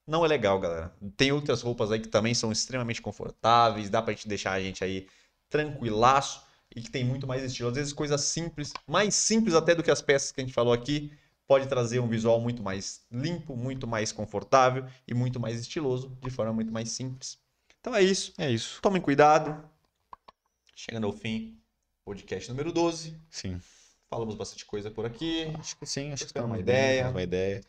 Não é legal, galera. Tem outras roupas aí que também são extremamente confortáveis, dá pra gente deixar a gente aí tranquilaço e que tem muito mais estilo. Às vezes coisas simples, mais simples até do que as peças que a gente falou aqui, pode trazer um visual muito mais limpo, muito mais confortável e muito mais estiloso, de forma muito mais simples. Então é isso. É isso. Tomem cuidado. Chegando ao fim, podcast número 12. Sim. Falamos bastante coisa por aqui. Acho que sim, acho que uma uma ideia. Uma ideia.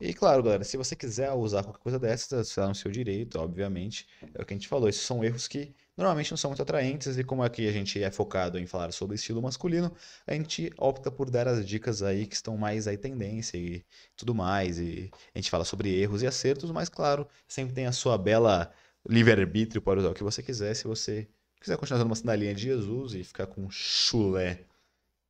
E claro, galera, se você quiser usar qualquer coisa dessas, está no seu direito, obviamente. É o que a gente falou, esses são erros que normalmente não são muito atraentes, e como aqui a gente é focado em falar sobre estilo masculino, a gente opta por dar as dicas aí que estão mais aí tendência e tudo mais. E a gente fala sobre erros e acertos, mas claro, sempre tem a sua bela livre-arbítrio para usar o que você quiser. Se você quiser continuar usando uma sandalinha de Jesus e ficar com um chulé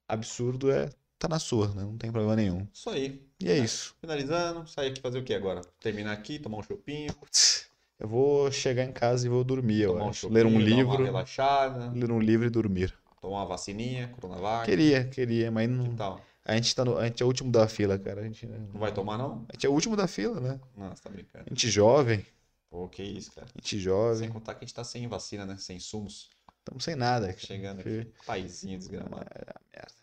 absurdo, é, tá na sua, né? Não tem problema nenhum. Isso aí. E é isso. Finalizando, sair aqui fazer o que agora? Terminar aqui, tomar um chopinho, Putz, Eu vou chegar em casa e vou dormir, eu tomar um acho. chopinho, Ler um dar uma livro, relaxada, ler um livro e dormir. tomar uma vacininha, Coronavac. Queria, queria, mas Que não. tal? A gente tá no... a gente é o último da fila, cara. A gente... Não vai tomar, não? A gente é o último da fila, né? Você tá brincando. A gente jovem, Pô, que isso, cara. a gente Sem jovem. contar que a gente tá sem vacina, né? Sem insumos. Estamos sem nada. cara. Chegando aqui. Paizinho desgramado. merda.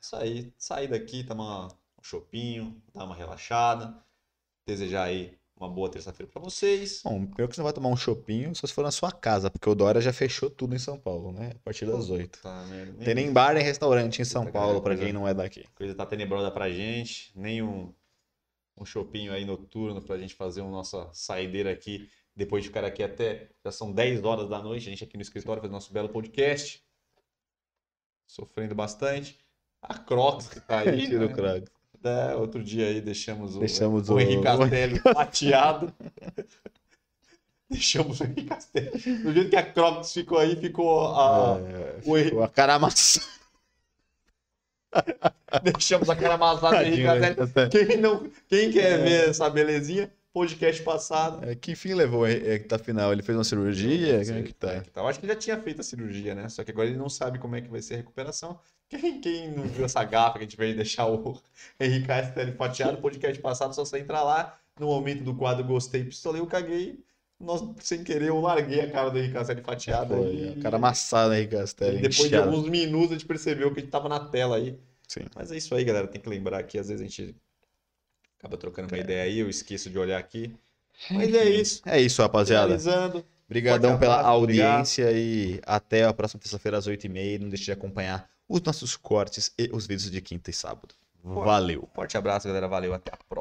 Isso aí. Sair daqui, tomar um chopinho, dar uma relaxada. Desejar aí uma boa terça-feira pra vocês. Bom, pior que você não vai tomar um chopinho só se for na sua casa, porque o Dória já fechou tudo em São Paulo, né? A partir das oito. Tá, merda. Tem nem bar nem restaurante em São Paulo, coisa- quem não é daqui. coisa tá tenebrosa pra gente, nem um, um chopinho aí noturno pra gente fazer uma nossa saideira aqui, depois de ficar aqui até, já são 10 horas da noite, a gente aqui no escritório fazendo nosso belo podcast, sofrendo bastante. A Crocs que tá aí, Tira o né? craque. É, outro dia aí deixamos o, Deixamos o, o- Henrique Castelli fatiado. deixamos o Henrique Castelli. Do jeito que a Crocs ficou aí, ficou a, É, o Henrique a cara amassada. Deixamos a cara amassada do Henrique Castelli. Quem, não, quem quer ver essa belezinha, podcast passado. É, que fim levou a reta final? Ele fez uma cirurgia? Como é que tá? Eu acho que ele já tinha feito a cirurgia, né? Só que agora ele não sabe como é que vai ser a recuperação. Quem, quem não viu essa gafa que a gente veio deixar o Henrique Castelli fatiado, podcast passado, só você entrar lá, no momento do quadro gostei, pistolei, eu caguei. Nós, sem querer, eu larguei a cara do Henrique Castelli fatiado. Foi, aí. a cara amassada aí, Castelli. E depois de alguns minutos a gente percebeu que a gente tava na tela aí. Sim. Mas é isso aí, galera. Tem que lembrar que às vezes a gente acaba trocando uma ideia aí, eu esqueço de olhar aqui. Mas é isso. É isso, rapaziada. Finalizando. Obrigadão pela audiência e até a próxima terça-feira às 8h30. Não deixe de acompanhar os nossos cortes e os vídeos de quinta e sábado. Valeu! Forte abraço, galera. Valeu. Até a próxima.